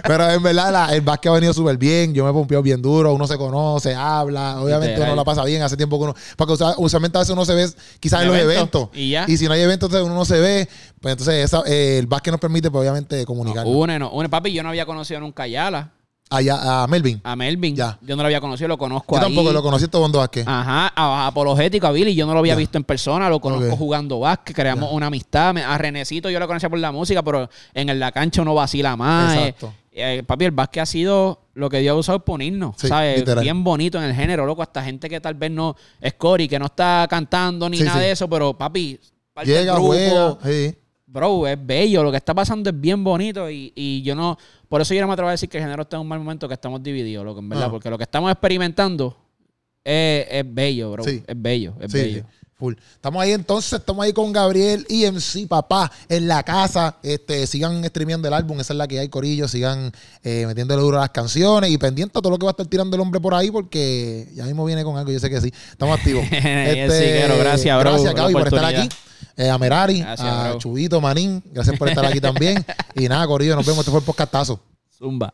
[SPEAKER 1] Pero en verdad, la, el básquet ha venido súper bien. Yo me he pompeado bien duro. Uno se conoce, habla. Obviamente uno la pasa bien. Hace tiempo que uno. Porque usualmente a veces uno se ve quizás en los eventos. Y, si no hay eventos, entonces uno no se ve. Pues entonces eh, el básquet nos permite, pues, obviamente, comunicar.
[SPEAKER 2] une, no. Une, papi, yo no había conocido nunca a Yala.
[SPEAKER 1] Allá, a Melvin.
[SPEAKER 2] A Melvin. Ya. Yo no lo había conocido, lo conozco
[SPEAKER 1] Yo tampoco lo conocí tomando básquet.
[SPEAKER 2] Ajá, a, Apologético, a Billy, yo no lo había visto en persona, lo conozco jugando básquet, creamos una amistad. A Renecito yo lo conocía por la música, pero en la cancha uno vacila más. Exacto. Eh, papi, el básquet ha sido lo que Dios ha usado por ponernos, ¿sabes? Bien bonito en el género, loco. Hasta gente que tal vez no es Cory, que no está cantando ni nada de eso, pero papi,
[SPEAKER 1] llega, juega,
[SPEAKER 2] Bro, es bello. Lo que está pasando es bien bonito y, y yo no por eso yo no me atrevo a decir que el género está en un mal momento, que estamos divididos, loco, en verdad. Ah. Porque lo que estamos experimentando es, bello, bro. Es bello, es bello.
[SPEAKER 1] Full. Estamos ahí entonces, estamos ahí con Gabriel y MC, papá, en la casa. Este, sigan streameando el álbum, esa es la que hay, Corillo. Sigan eh, metiéndole duro a las canciones y pendiente a todo lo que va a estar tirando el hombre por ahí, porque ya mismo viene con algo, yo sé que sí. Estamos activos. [LAUGHS]
[SPEAKER 2] este, gracias, bro.
[SPEAKER 1] Gracias, Gaby, por estar aquí. Eh, a Merari, a Chubito, Manín. Gracias por estar aquí también. [LAUGHS] Y nada, Corillo, nos vemos. Este fue el podcastazo.
[SPEAKER 2] Zumba.